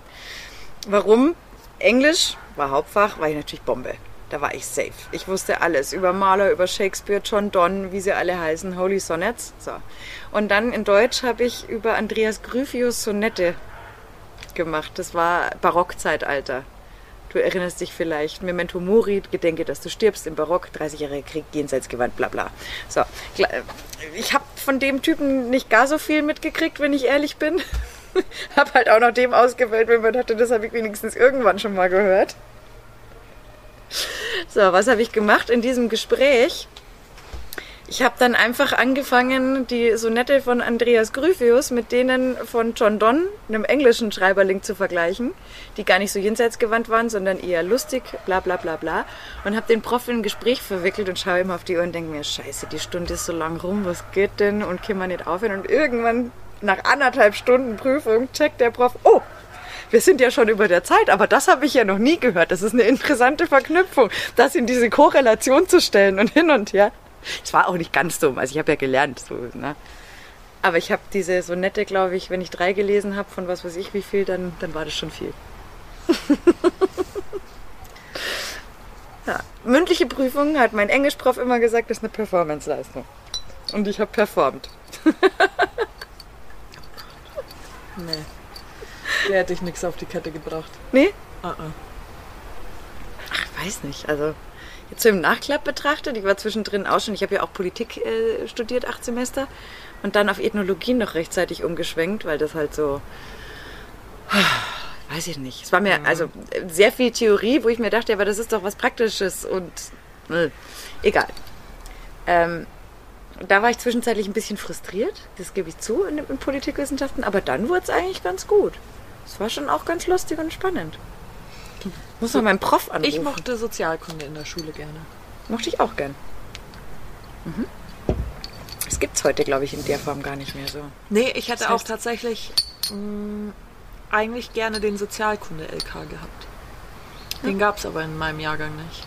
Warum? Englisch war Hauptfach, war ich natürlich Bombe. Da war ich safe. Ich wusste alles über Maler, über Shakespeare, John Donne, wie sie alle heißen, Holy Sonnets. So. Und dann in Deutsch habe ich über Andreas Gryphius Sonette gemacht. Das war Barockzeitalter. Du erinnerst dich vielleicht, Memento Mori, Gedenke, dass du stirbst im Barock, 30-jähriger Krieg, Jenseitsgewand, bla bla. So, ich habe von dem Typen nicht gar so viel mitgekriegt, wenn ich ehrlich bin. hab halt auch noch dem ausgewählt, wenn man dachte, das habe ich wenigstens irgendwann schon mal gehört. So, was habe ich gemacht in diesem Gespräch? Ich habe dann einfach angefangen, die Sonette von Andreas Gryphius mit denen von John Donne, einem englischen Schreiberling, zu vergleichen, die gar nicht so jenseitsgewandt waren, sondern eher lustig, bla bla bla bla. Und habe den Prof in ein Gespräch verwickelt und schaue immer auf die Uhr und denke mir, scheiße, die Stunde ist so lang rum, was geht denn? Und können wir nicht aufhören? Und irgendwann, nach anderthalb Stunden Prüfung, checkt der Prof, oh, wir sind ja schon über der Zeit, aber das habe ich ja noch nie gehört. Das ist eine interessante Verknüpfung, das in diese Korrelation zu stellen und hin und her. Es war auch nicht ganz dumm, also ich habe ja gelernt. So, ne? Aber ich habe diese Sonette, glaube ich, wenn ich drei gelesen habe, von was weiß ich wie viel, dann, dann war das schon viel. ja. Mündliche Prüfungen hat mein Englischprof immer gesagt, das ist eine Performance-Leistung. Und ich habe performt. Nee. Der hätte ich nichts auf die Kette gebracht. Nee? Ah, ah. Ach, weiß nicht. Also jetzt so im Nachklapp betrachtet, ich war zwischendrin auch schon, ich habe ja auch Politik äh, studiert, acht Semester, und dann auf Ethnologie noch rechtzeitig umgeschwenkt, weil das halt so, weiß ich nicht. Es war mir also sehr viel Theorie, wo ich mir dachte, aber das ist doch was Praktisches und äh, egal. Ähm, da war ich zwischenzeitlich ein bisschen frustriert, das gebe ich zu in, in Politikwissenschaften, aber dann wurde es eigentlich ganz gut. Es war schon auch ganz lustig und spannend. Muss man meinen Prof anrufen. Ich mochte Sozialkunde in der Schule gerne. Mochte ich auch gern. Mhm. Das gibt's heute, glaube ich, in der Form gar nicht mehr so. Nee, ich hätte Das auch heißt- tatsächlich mh, eigentlich gerne den Sozialkunde-LK gehabt. Den gab es aber in meinem Jahrgang nicht.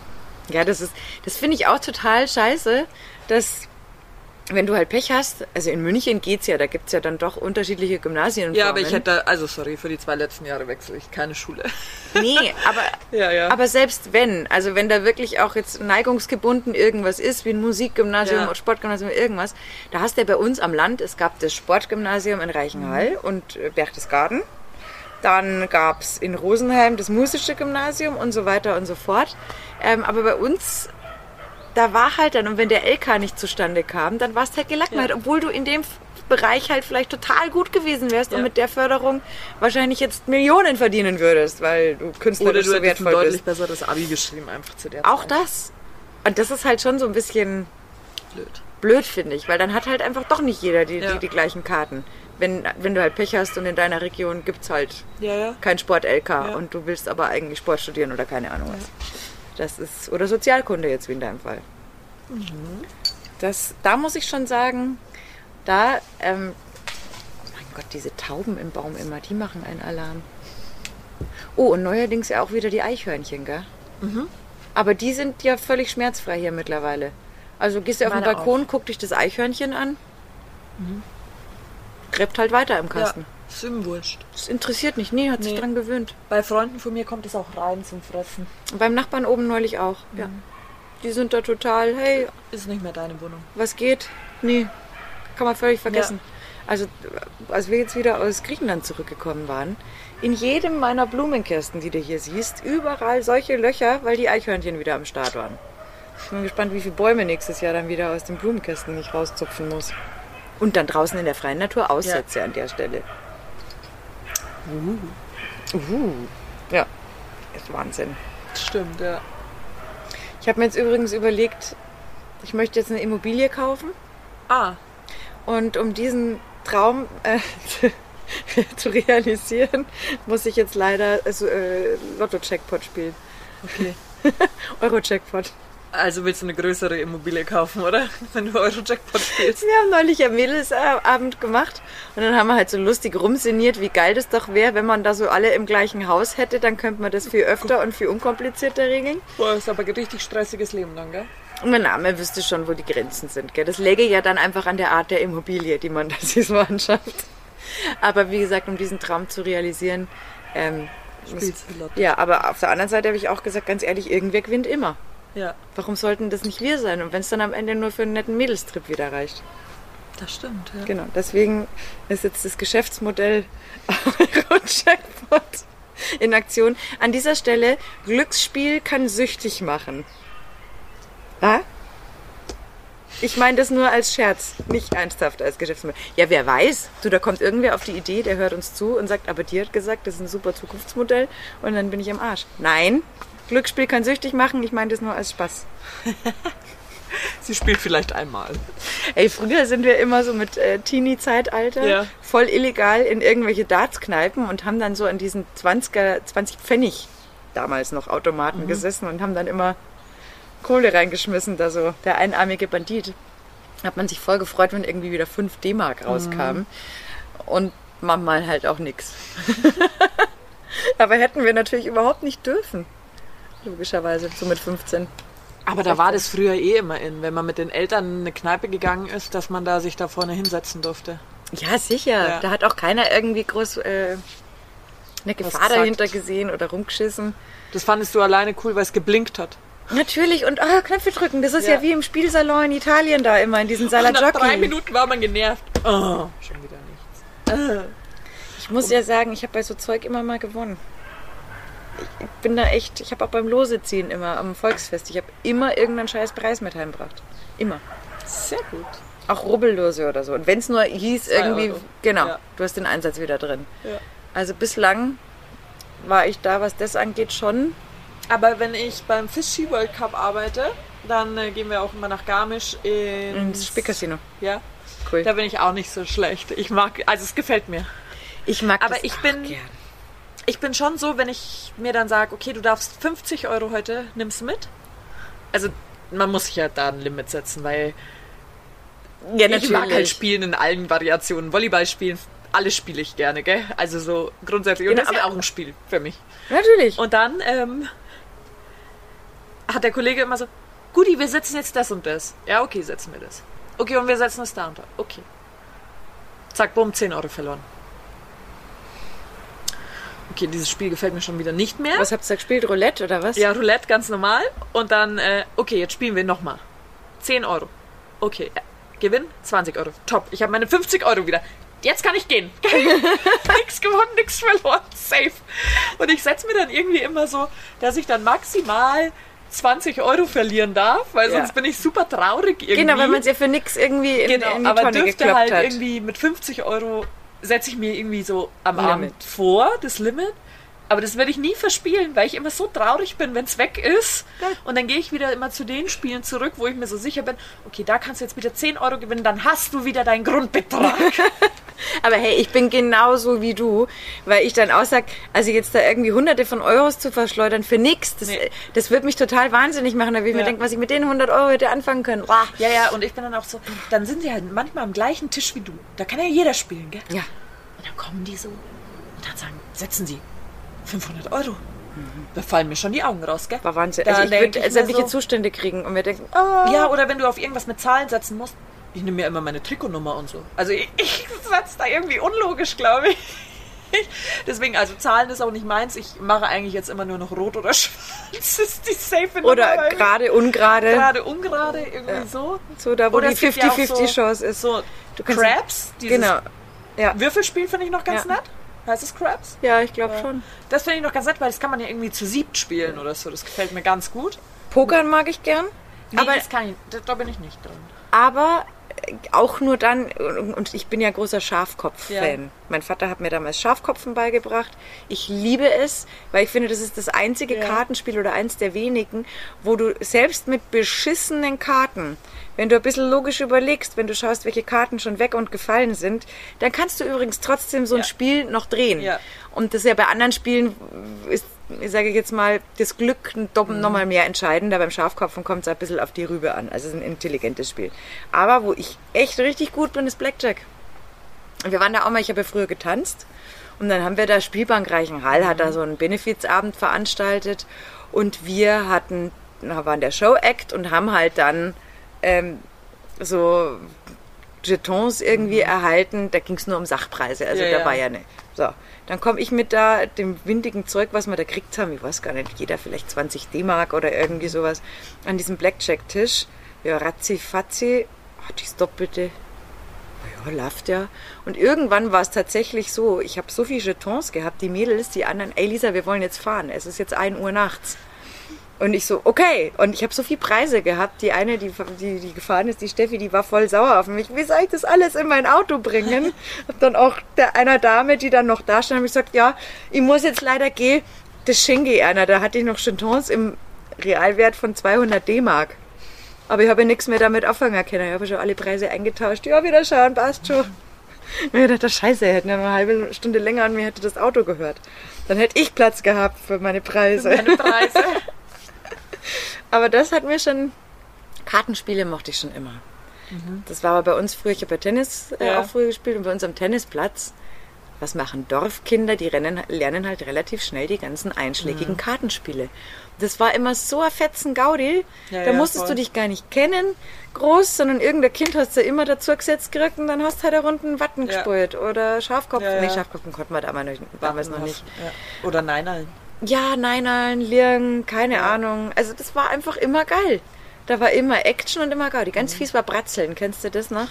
Ja, das ist, das finde ich auch total scheiße, dass wenn du halt Pech hast, also in München geht's ja, da gibt's ja dann doch unterschiedliche Gymnasien. Ja, aber ich hätte, also sorry, für die zwei letzten Jahre wechsle ich keine Schule. Nee, aber, Ja, ja. aber selbst wenn, also wenn da wirklich auch jetzt neigungsgebunden irgendwas ist, wie ein Musikgymnasium Ja. oder Sportgymnasium, irgendwas, da hast du ja bei uns am Land, es gab das Sportgymnasium in Reichenhall und äh, Berchtesgaden. Dann gab's in Rosenheim das musische Gymnasium und so weiter und so fort. Ähm, aber bei uns, da war halt dann, und wenn der LK nicht zustande kam, dann warst halt gelackmeiert, Ja. obwohl du in dem Bereich halt vielleicht total gut gewesen wärst und Ja. mit der Förderung wahrscheinlich jetzt Millionen verdienen würdest, weil du Oder künstlerisch du so hättest ein wertvoll deutlich bist. besseres Abi geschrieben, einfach zu der Auch Zeit. das. Und das ist halt schon so ein bisschen Blöd. blöd, finde ich, weil dann hat halt einfach doch nicht jeder die, Ja. die, die gleichen Karten. Wenn, wenn du halt Pech hast und in deiner Region gibt's halt Ja, ja. kein Sport-LK und du willst aber eigentlich Sport studieren oder keine Ahnung was. Das ist, oder Sozialkunde jetzt wie in deinem Fall. Mhm. Das, da muss ich schon sagen, da, ähm, mein Gott, diese Tauben im Baum immer, die machen einen Alarm. Oh, und neuerdings ja auch wieder die Eichhörnchen, gell? Mhm. Aber die sind ja völlig schmerzfrei hier mittlerweile. Also gehst du auf den Balkon, guck dich das Eichhörnchen an, gräbt halt weiter im Kasten. Ja, ist ihm wurscht. Das interessiert nicht, nee, hat sich Nee. dran gewöhnt. Bei Freunden von mir kommt es auch rein zum Fressen. Und beim Nachbarn oben neulich auch. Ja. Die sind da total, hey, Ist nicht mehr deine Wohnung. was geht? Nee, kann man völlig vergessen. Also, als wir jetzt wieder aus Griechenland zurückgekommen waren, in jedem meiner Blumenkästen, die du hier siehst, überall solche Löcher, weil die Eichhörnchen wieder am Start waren. Ich bin gespannt, wie viele Bäume nächstes Jahr dann wieder aus den Blumenkästen nicht rauszupfen muss. Und dann draußen in der freien Natur aussetze an der Stelle. Uhu. Ja, ist Wahnsinn. Stimmt, ja. Ich habe mir jetzt übrigens überlegt, ich möchte jetzt eine Immobilie kaufen. Ah, Und um diesen Traum äh, zu realisieren, muss ich jetzt leider also, äh, Lotto-Jackpot spielen. okay. Euro-Jackpot. Also willst du eine größere Immobilie kaufen, oder? Wenn du Euro-Jackpot spielst. Wir haben neulich ja Mädelsabend gemacht und dann haben wir halt so lustig rumsiniert, wie geil das doch wäre, wenn man da so alle im gleichen Haus hätte, dann könnte man das viel öfter und viel unkomplizierter regeln. Boah, ist aber ein richtig stressiges Leben dann, gell? Und mein Name wüsste schon, wo die Grenzen sind. Gell? Das läge ja dann einfach an der Art der Immobilie, die man da sich so anschafft. Aber wie gesagt, um diesen Traum zu realisieren, ähm, muss- ja, aber auf der anderen Seite habe ich auch gesagt, ganz ehrlich, irgendwer gewinnt immer. Ja, Warum sollten das nicht wir sein? Und wenn es dann am Ende nur für einen netten Mädelstrip wieder reicht. das stimmt, ja. Genau, deswegen ist jetzt das Geschäftsmodell Euro-Jackpot in Aktion. An dieser Stelle, Glücksspiel kann süchtig machen. Ja? Ich meine das nur als Scherz, nicht ernsthaft als Geschäftsmodell. Ja, wer weiß, du, da kommt irgendwer auf die Idee, der hört uns zu und sagt, aber die hat gesagt, das ist ein super Zukunftsmodell und dann bin ich am Arsch. Nein, Glücksspiel kann süchtig machen, ich meine das nur als Spaß. Sie spielt vielleicht einmal. Ey, früher sind wir immer so mit äh, Teenie-Zeitalter Ja. voll illegal in irgendwelche Darts-Kneipen und haben dann so an diesen 20er, 20 Pfennig damals noch Automaten gesessen und haben dann immer Kohle reingeschmissen, da so der einarmige Bandit. Hat man sich voll gefreut, wenn irgendwie wieder 5 D-Mark rauskamen. Und manchmal halt auch nix. Aber hätten wir natürlich überhaupt nicht dürfen. Logischerweise, so mit 15. Aber da war das früher eh immer in, wenn man mit den Eltern in eine Kneipe gegangen ist, dass man da sich da vorne hinsetzen durfte. Ja, sicher. Ja. Da hat auch keiner irgendwie groß äh, eine Gefahr dahinter gesehen oder rumgeschissen. Das fandest du alleine cool, weil es geblinkt hat. Natürlich, und ah, Knöpfe drücken, das ist ja. Ja. wie im Spielsalon in Italien da immer, in diesen Und nach drei Salajocki. Minuten war man genervt. Oh, schon wieder nichts. Ich muss ja sagen, ich habe bei so Zeug immer mal gewonnen. Ich bin da echt, ich habe auch beim Loseziehen immer am Volksfest, ich habe immer irgendeinen scheiß Preis mit heimgebracht. Immer. Sehr gut. Auch Rubbellose oder so. Und wenn es nur hieß, irgendwie, Euro. genau, Ja. du hast den Einsatz wieder drin. Ja. Also bislang war ich da, was das angeht, schon. Aber wenn ich beim Fish Ski World Cup arbeite, dann äh, gehen wir auch immer nach Garmisch ins, Ins Spielcasino. Ja, Cool. da bin ich auch nicht so schlecht. Ich mag, also es gefällt mir. Ich mag Aber das ich bin- gern. Ich bin schon so, wenn ich mir dann sage, okay, du darfst 50 Euro heute, nimmst mit. Also man muss sich ja da ein Limit setzen, weil Ja, ich mag halt Spielen in allen Variationen. Volleyball spielen, alles spiele ich gerne, gell? Also so grundsätzlich. Und Genau, das ist ja auch ein Spiel für mich. Natürlich. Und dann ähm, hat der Kollege immer so, Guti, wir setzen jetzt das und das. Ja, okay, setzen wir das. Okay, und wir setzen es da und da. Okay. Zack, bumm, 10 Euro verloren. Okay, dieses Spiel gefällt mir schon wieder nicht mehr. Was habt ihr da gespielt? Roulette oder was? Ja, Roulette ganz normal. Und dann, äh, okay, jetzt spielen wir nochmal. 10 Euro. Okay, äh, Gewinn 20 Euro. Top, ich habe meine 50 Euro wieder. Jetzt kann ich gehen. nix gewonnen, nix verloren. Safe. Und ich setze mir dann irgendwie immer so, dass ich dann maximal 20 Euro verlieren darf, weil Ja. sonst bin ich super traurig irgendwie. Genau, wenn man es ja für nix irgendwie in, Genau, in die aber Tonne dürfte halt hat. irgendwie mit 50 Euro setze ich mir irgendwie so am Limit. Abend vor, das Limit. Aber das werde ich nie verspielen, weil ich immer so traurig bin, wenn es weg ist. Und dann gehe ich wieder immer zu den Spielen zurück, wo ich mir so sicher bin, okay, da kannst du jetzt wieder 10 Euro gewinnen, dann hast du wieder deinen Grundbetrag. Aber hey, ich bin genauso wie du, weil ich dann auch sag, also jetzt da irgendwie hunderte von Euros zu verschleudern für nix, das, Nee. das wird mich total wahnsinnig machen. Da will ich mir Ja. denken, was ich mit den 100 Euro hätte anfangen können. Boah. ja, ja, und ich bin dann auch so, dann sind sie halt manchmal am gleichen Tisch wie du. Da kann ja jeder spielen, gell? Ja. Und dann kommen die so und dann sagen, setzen sie 500 Euro. Da fallen mir schon die Augen raus, gell? War Wahnsinn. Da Also ich würde ich sämtliche so- Zustände kriegen und mir denken, oh, Ja, oder wenn du auf irgendwas mit Zahlen setzen musst. Ich nehme mir immer meine Trikotnummer und so. Also ich, ich setze da irgendwie unlogisch, glaube ich. Deswegen, also Zahlen ist auch nicht meins. Ich mache eigentlich jetzt immer nur noch rot oder schwarz. Das ist die safe Nummer. oder gerade, ungerade, gerade ungerade, irgendwie so. so da, wo Oder die es gibt ja auch 50-50 so- Chance ist. So Du Crabs, dieses Genau. Ja. Würfelspiel finde ich noch ganz Ja. nett. Heißt es Crabs? ja, ich glaube schon. Das finde ich noch ganz nett, weil das kann man ja irgendwie zu siebt spielen oder so. Das gefällt mir ganz gut. Pokern mag ich gern. Nee, aber das kann ich, da, bin ich nicht drin. aber auch nur dann, und ich bin ja großer Schafkopf-Fan. Ja. Mein Vater hat mir damals Schafkopfen beigebracht. Ich liebe es, weil ich finde, das ist das einzige Ja. Kartenspiel oder eins der wenigen, wo du selbst mit beschissenen Karten, wenn du ein bisschen logisch überlegst, wenn du schaust, welche Karten schon weg und gefallen sind, dann kannst du übrigens trotzdem so ein Ja. Spiel noch drehen. Und das ist ja bei anderen Spielen ist, ich sage jetzt mal, das Glück Mhm. mal mehr entscheidender. Beim Schafkopfen kommt es ein bisschen auf die Rübe an. Also es ist ein intelligentes Spiel. Aber wo ich echt richtig gut bin, ist Blackjack. Und wir waren da auch mal, ich habe ja früher getanzt. Und dann haben wir da Spielbank Reichenhall, hat da so einen Benefizabend veranstaltet. Und wir hatten, waren der Show-Act und haben halt dann ähm, so Jetons irgendwie erhalten. Da ging es nur um Sachpreise. Also Mhm. Ja, da war ja ne. So, dann komme ich mit da dem windigen Zeug, was wir da gekriegt haben. Ich weiß gar nicht, jeder vielleicht 20 D-Mark oder irgendwie sowas an diesem Blackjack-Tisch. Ja, ratzi fatzi. Oh, das Doppelte. Ja, läuft ja. Und irgendwann war es tatsächlich so, ich habe so viele Jetons gehabt, die Mädels, die anderen, ey Lisa, wir wollen jetzt fahren. Es ist jetzt 1 Uhr nachts. Und ich so, okay. Und ich habe so viele Preise gehabt. Die eine, die, die, die gefahren ist, die Steffi, die war voll sauer auf mich. Wie soll ich das alles in mein Auto bringen? Hab dann auch der einer Dame, die dann noch da stand, habe ich gesagt, ja, ich muss jetzt leider gehen. Das schenke ich einer. Da hatte ich noch Jetons im Realwert von 200 D-Mark. Aber ich habe ja nichts mehr damit anfangen können. Ich habe schon alle Preise eingetauscht. Ja, wieder schauen, passt schon. Mir dachte, scheiße, hätten ja eine halbe Stunde länger an mir hätte das Auto gehört. Dann hätte ich Platz gehabt für meine Preise. Meine Preise. Aber das hat mir schon. Kartenspiele mochte ich schon immer. Das war aber bei uns früher, ich habe ja Tennis äh, Ja. auch früher gespielt und bei uns am Tennisplatz, was machen Dorfkinder? Die rennen, lernen halt relativ schnell die ganzen Mhm. einschlägigen Kartenspiele. Das war immer so ein fetzen Gaudi. Ja, da musstest voll. du dich gar nicht kennen, groß, sondern irgendein Kind hast du immer dazu gesetzt gerückt und dann hast du halt da runden Watten Ja. gespielt. Oder Schafkopf. Ja, ja. Nee, Schafkopfen konnten wir damals, noch- damals noch nicht. Oder nein, nein. Ja, nein, nein, Lirgen, keine Ahnung. Also das war einfach immer geil. Da war immer Action und immer Gaudi. Mhm. Ganz fies war Bratzeln. Kennst du das noch?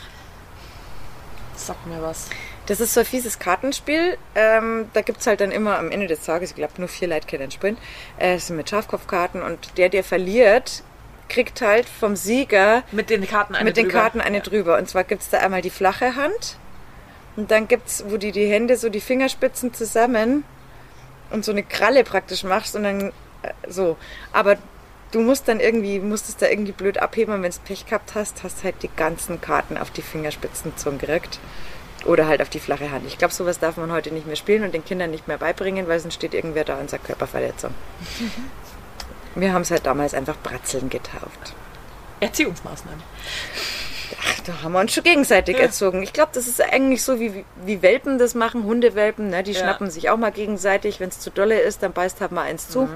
Sag mir was. Das ist so ein fieses Kartenspiel. Ähm, da gibt's halt dann immer am Ende des Tages, ich glaube nur vier Leute können spielen, äh, das sind mit Schafkopfkarten und der, der verliert, kriegt halt vom Sieger Mit den Karten eine mit den drüber. Karten eine Ja. drüber. Und zwar gibt's da einmal die flache Hand und dann gibt's, wo die die Hände so die Fingerspitzen zusammen und so eine Kralle praktisch machst und dann äh, so. Aber du musst dann irgendwie, musst es da irgendwie blöd abheben und wenn du Pech gehabt hast, hast halt die ganzen Karten auf die Fingerspitzen gekriegt. Oder halt auf die flache Hand. Ich glaube, sowas darf man heute nicht mehr spielen und den Kindern nicht mehr beibringen, weil sonst steht irgendwer da und sagt Körperverletzung. Wir haben es halt damals einfach Bratzeln getauft. Erziehungsmaßnahmen. Ach, da haben wir uns schon gegenseitig Ja. erzogen. Ich glaube, das ist eigentlich so, wie, wie Welpen das machen, Hundewelpen. Ne? Die Ja. schnappen sich auch mal gegenseitig. Wenn es zu dolle ist, dann beißt halt mal eins zu.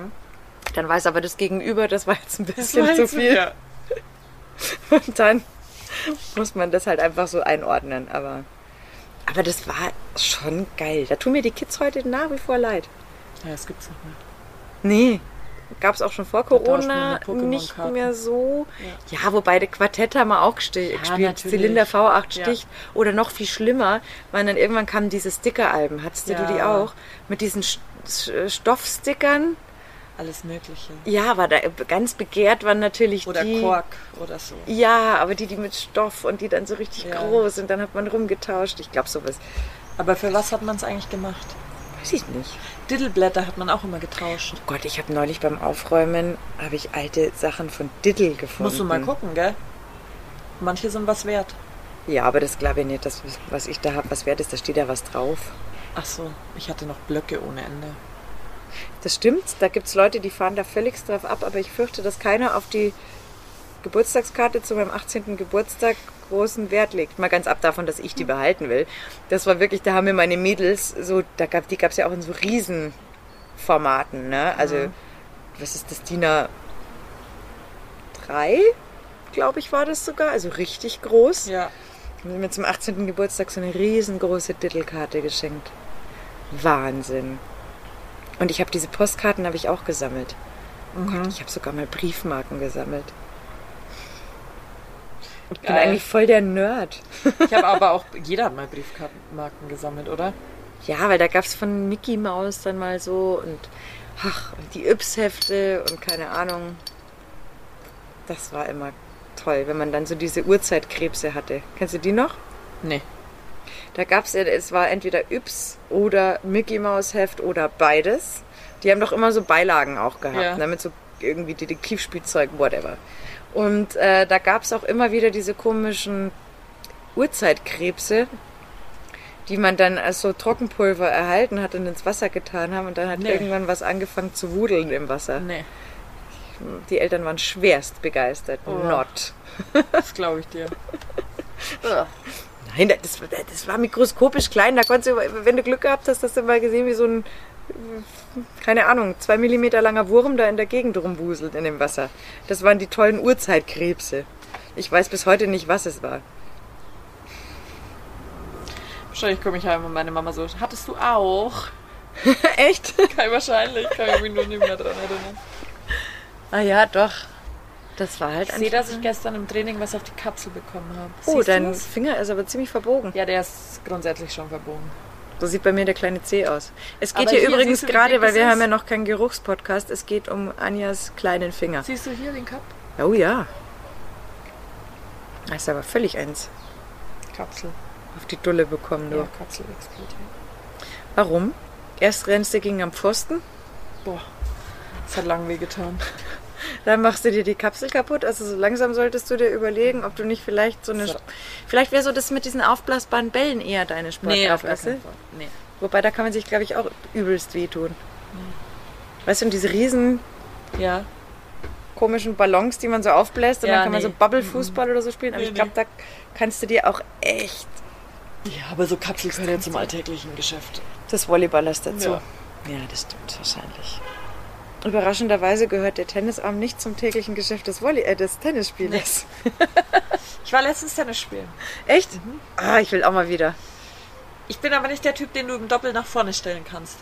Dann weiß aber das Gegenüber, das war jetzt ein bisschen zu viel. Ja. Und dann muss man das halt einfach so einordnen. Aber, aber das war schon geil. Da tun mir die Kids heute nach wie vor leid. ja, das gibt's nicht mehr. Nee. Gab es auch schon vor Corona nicht mehr so. Ja. wobei der Quartett haben wir auch geste- gespielt. Zylinder V8 Ja. Stich. Oder noch viel schlimmer, weil dann irgendwann kamen diese Sticker-Alben. Hattest du Ja. die auch? Mit diesen St- St- Stoffstickern. Alles Mögliche. Ja, aber da ganz begehrt waren natürlich Oder die. Kork oder so. Ja, aber die, die mit Stoff und die dann so richtig Ja. groß und dann hat man rumgetauscht. Ich glaube sowas. Aber für was hat man es eigentlich gemacht? Weiß ich nicht. Diddleblätter hat man auch immer getauscht. Gott, ich habe neulich beim Aufräumen habe ich alte Sachen von Diddle gefunden. Musst du mal gucken, gell? Manche sind was wert. Ja, aber das glaube ich nicht, dass, was ich da habe, was wert ist. Da steht ja was drauf. Ach so, ich hatte noch Blöcke ohne Ende. Das stimmt, da gibt es Leute, die fahren da völlig drauf ab, aber ich fürchte, dass keiner auf die Geburtstagskarte zu meinem 18. Geburtstag großen Wert legt. Mal ganz ab davon, dass ich die behalten will. Das war wirklich, da haben mir meine Mädels so, da gab, die gab es ja auch in so Riesenformaten, ne? Also, was ist das, DIN A3, glaube ich, war das sogar, also richtig groß. Ja. Haben sie mir zum 18. Geburtstag so eine riesengroße Dittelkarte geschenkt. Wahnsinn. Und ich habe diese Postkarten habe ich auch gesammelt. Oh Gott, ich habe sogar mal Briefmarken gesammelt. Ich bin Geil. eigentlich voll der Nerd. Ich habe aber auch, jeder hat mal Briefmarken gesammelt, oder? Ja, weil da gab es von Mickey Mouse dann mal so und ach, die Yps-Hefte und keine Ahnung. Das war immer toll, wenn man dann so diese Uhrzeitkrebse hatte. Kennst du die noch? Nee. Da gab es ja, es war entweder Yps oder Mickey Mouse Heft oder beides. Die haben doch immer so Beilagen auch gehabt, Ja. ne, mit so irgendwie Detektivspielzeug, whatever. Und äh, da gab es auch immer wieder diese komischen Urzeitkrebse, die man dann als so Trockenpulver erhalten hat und ins Wasser getan haben und dann hat Nee. irgendwann was angefangen zu wudeln im Wasser. Nee, Die Eltern waren schwerst begeistert. Oh. Not. das glaube ich dir. Nein, das, das war mikroskopisch klein. Da konntest du, wenn du Glück gehabt hast, hast du mal gesehen, wie so ein, keine Ahnung, zwei Millimeter langer Wurm da in der Gegend rumwuselt in dem Wasser. Das waren die tollen Urzeitkrebse. Ich weiß bis heute nicht, was es war. Wahrscheinlich komme ich heim und meine Mama so, hattest du auch? Echt? Kein wahrscheinlich, kann ich mich nur nicht mehr dran erinnern. Ah ja, doch. Das war halt Ich sehe, dass ich gestern im Training was auf die Kapsel bekommen habe. Oh, Siehst dein du's? Finger ist aber ziemlich verbogen. Ja, der ist grundsätzlich schon verbogen. So sieht bei mir der kleine C aus. Es geht hier, hier übrigens gerade, weil wir haben ja noch keinen Geruchspodcast, es geht um Anjas kleinen Finger. Siehst du hier den Cup? Oh ja. Das ist aber völlig eins. Kapsel. Auf die Dulle bekommen, du. Ja, Kapsel explodiert. Warum? Erst rennst du gegen am Pfosten, Boah, das hat lang weh getan. Dann machst du dir die Kapsel kaputt. Also so langsam solltest du dir überlegen, ob du nicht vielleicht so eine... So. Vielleicht wäre so das mit diesen aufblasbaren Bällen eher deine Sportart, weißt du? Nee. Wobei, da kann man sich, glaube ich, auch übelst wehtun. Weißt du, und diese riesen Ja. komischen Ballons, die man so aufbläst und Ja, dann kann man nee. so Bubble-Fußball oder so spielen. Aber Nee, ich glaube, da kannst du dir auch echt Ja, aber so Kapsel gehört ja zum alltäglichen Geschäft. das Volleyballers dazu. Ja. ja, das stimmt wahrscheinlich. Überraschenderweise gehört der Tennisarm nicht zum täglichen Geschäft des, Volley äh, des Tennisspielers. Ich war letztens Tennis spielen. Echt? Ah, ich will auch mal wieder. Ich bin aber nicht der Typ, den du im Doppel nach vorne stellen kannst.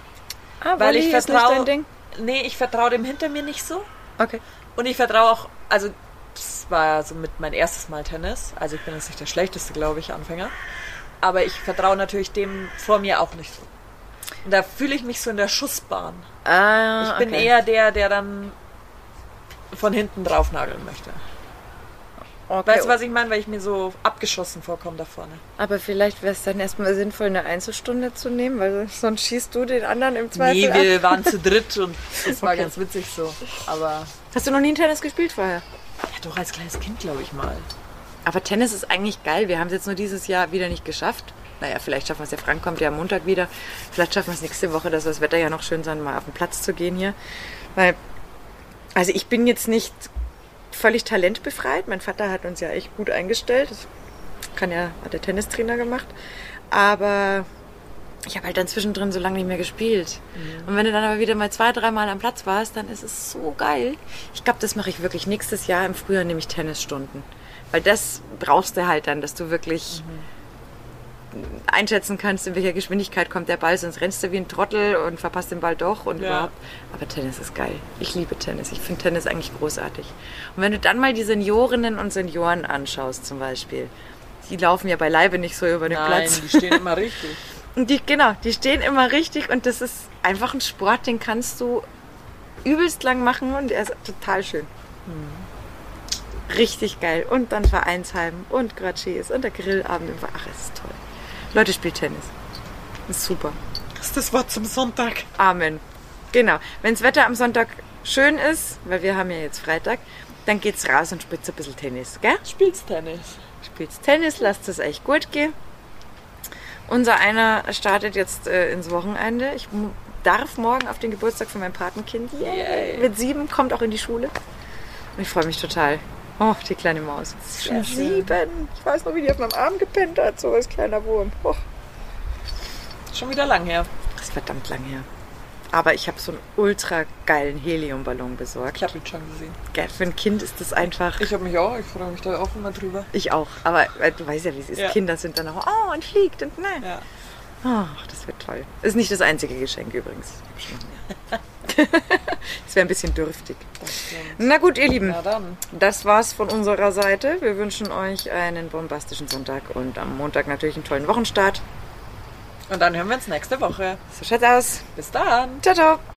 Ah, Weil ich Volley ist nicht vertrau- dein Ding? Nee, ich vertraue dem hinter mir nicht so. Okay. Und ich vertraue auch, also das war so mit mein erstes Mal Tennis. Also ich bin jetzt nicht der schlechteste, glaube ich, Anfänger. Aber ich vertraue natürlich dem vor mir auch nicht so. Und da fühle ich mich so in der Schussbahn. Ah, Ich bin okay. eher der, der dann von hinten draufnageln möchte. Okay. Weißt du, was ich meine? Weil ich mir so abgeschossen vorkomme da vorne. Aber vielleicht wäre es dann erstmal sinnvoll, eine Einzelstunde zu nehmen, weil sonst schießt du den anderen im Zweifel Nee, ab. wir waren zu dritt und das war Okay. ganz witzig so. Aber Hast du noch nie Tennis gespielt vorher? ja, doch als kleines Kind, glaube ich mal. Aber Tennis ist eigentlich geil. Wir haben es jetzt nur dieses Jahr wieder nicht geschafft. Naja, vielleicht schaffen wir es. Der Frank kommt ja am Montag wieder. Vielleicht schaffen wir es nächste Woche, dass das Wetter ja noch schön sein, mal auf den Platz zu gehen hier. Weil, also ich bin jetzt nicht völlig talentbefreit. Mein Vater hat uns ja echt gut eingestellt. Das kann ja, hat der Tennistrainer gemacht. Aber ich habe halt dann zwischendrin so lange nicht mehr gespielt. Und wenn du dann aber wieder mal zwei, dreimal am Platz warst, dann ist es so geil. Ich glaube, das mache ich wirklich nächstes Jahr im Frühjahr, nehme ich Tennisstunden. Weil das brauchst du halt dann, dass du wirklich einschätzen kannst, in welcher Geschwindigkeit kommt der Ball, sonst rennst du wie ein Trottel und verpasst den Ball doch und Ja. überhaupt. Aber Tennis ist geil. Ich liebe Tennis. Ich finde Tennis eigentlich großartig. Und wenn du dann mal die Seniorinnen und Senioren anschaust zum Beispiel, die laufen ja beileibe nicht so über den Nein, Platz. die stehen immer richtig. Und die, genau, die stehen immer richtig und das ist einfach ein Sport, den kannst du übelst lang machen und er ist total schön. Richtig geil. Und dann Vereinsheim und Gratschies und der Grillabend. im Ach, es ist toll. Leute, spielt Tennis. Ist super. Das ist das Wort zum Sonntag. Amen. Genau. Wenn das Wetter am Sonntag schön ist, weil wir haben ja jetzt Freitag, dann geht's raus und spielt ein bisschen Tennis, gell? Spielst Tennis. spielst Tennis, lasst es euch gut gehen. Unser einer startet jetzt äh, ins Wochenende. Ich darf morgen auf den Geburtstag von meinem Patenkind. Yay. Mit sieben, kommt auch in die Schule. Und ich freue mich total. Oh, die kleine Maus. Es ist schon schön. sieben. Ich weiß noch, wie die auf meinem Arm gepennt hat, so als kleiner Wurm. Oh, Schon wieder lang her. das ist verdammt lang her. Aber ich habe so einen ultra geilen Heliumballon besorgt. Ich habe ihn schon gesehen. Gell, Für ein Kind ist das einfach. Ich habe mich auch, ich freue mich da auch immer drüber. Ich auch. Aber äh, du weißt ja, wie es ist. Ja. Kinder sind dann auch, oh, und fliegt und ne. Ja. Ach, das wird toll. Ist nicht das einzige Geschenk übrigens. Das wäre ein bisschen dürftig. Na gut, ihr Lieben, das war's von unserer Seite. Wir wünschen euch einen bombastischen Sonntag und am Montag natürlich einen tollen Wochenstart. Und dann hören wir uns nächste Woche. So schaut's aus. Bis dann. Ciao, ciao.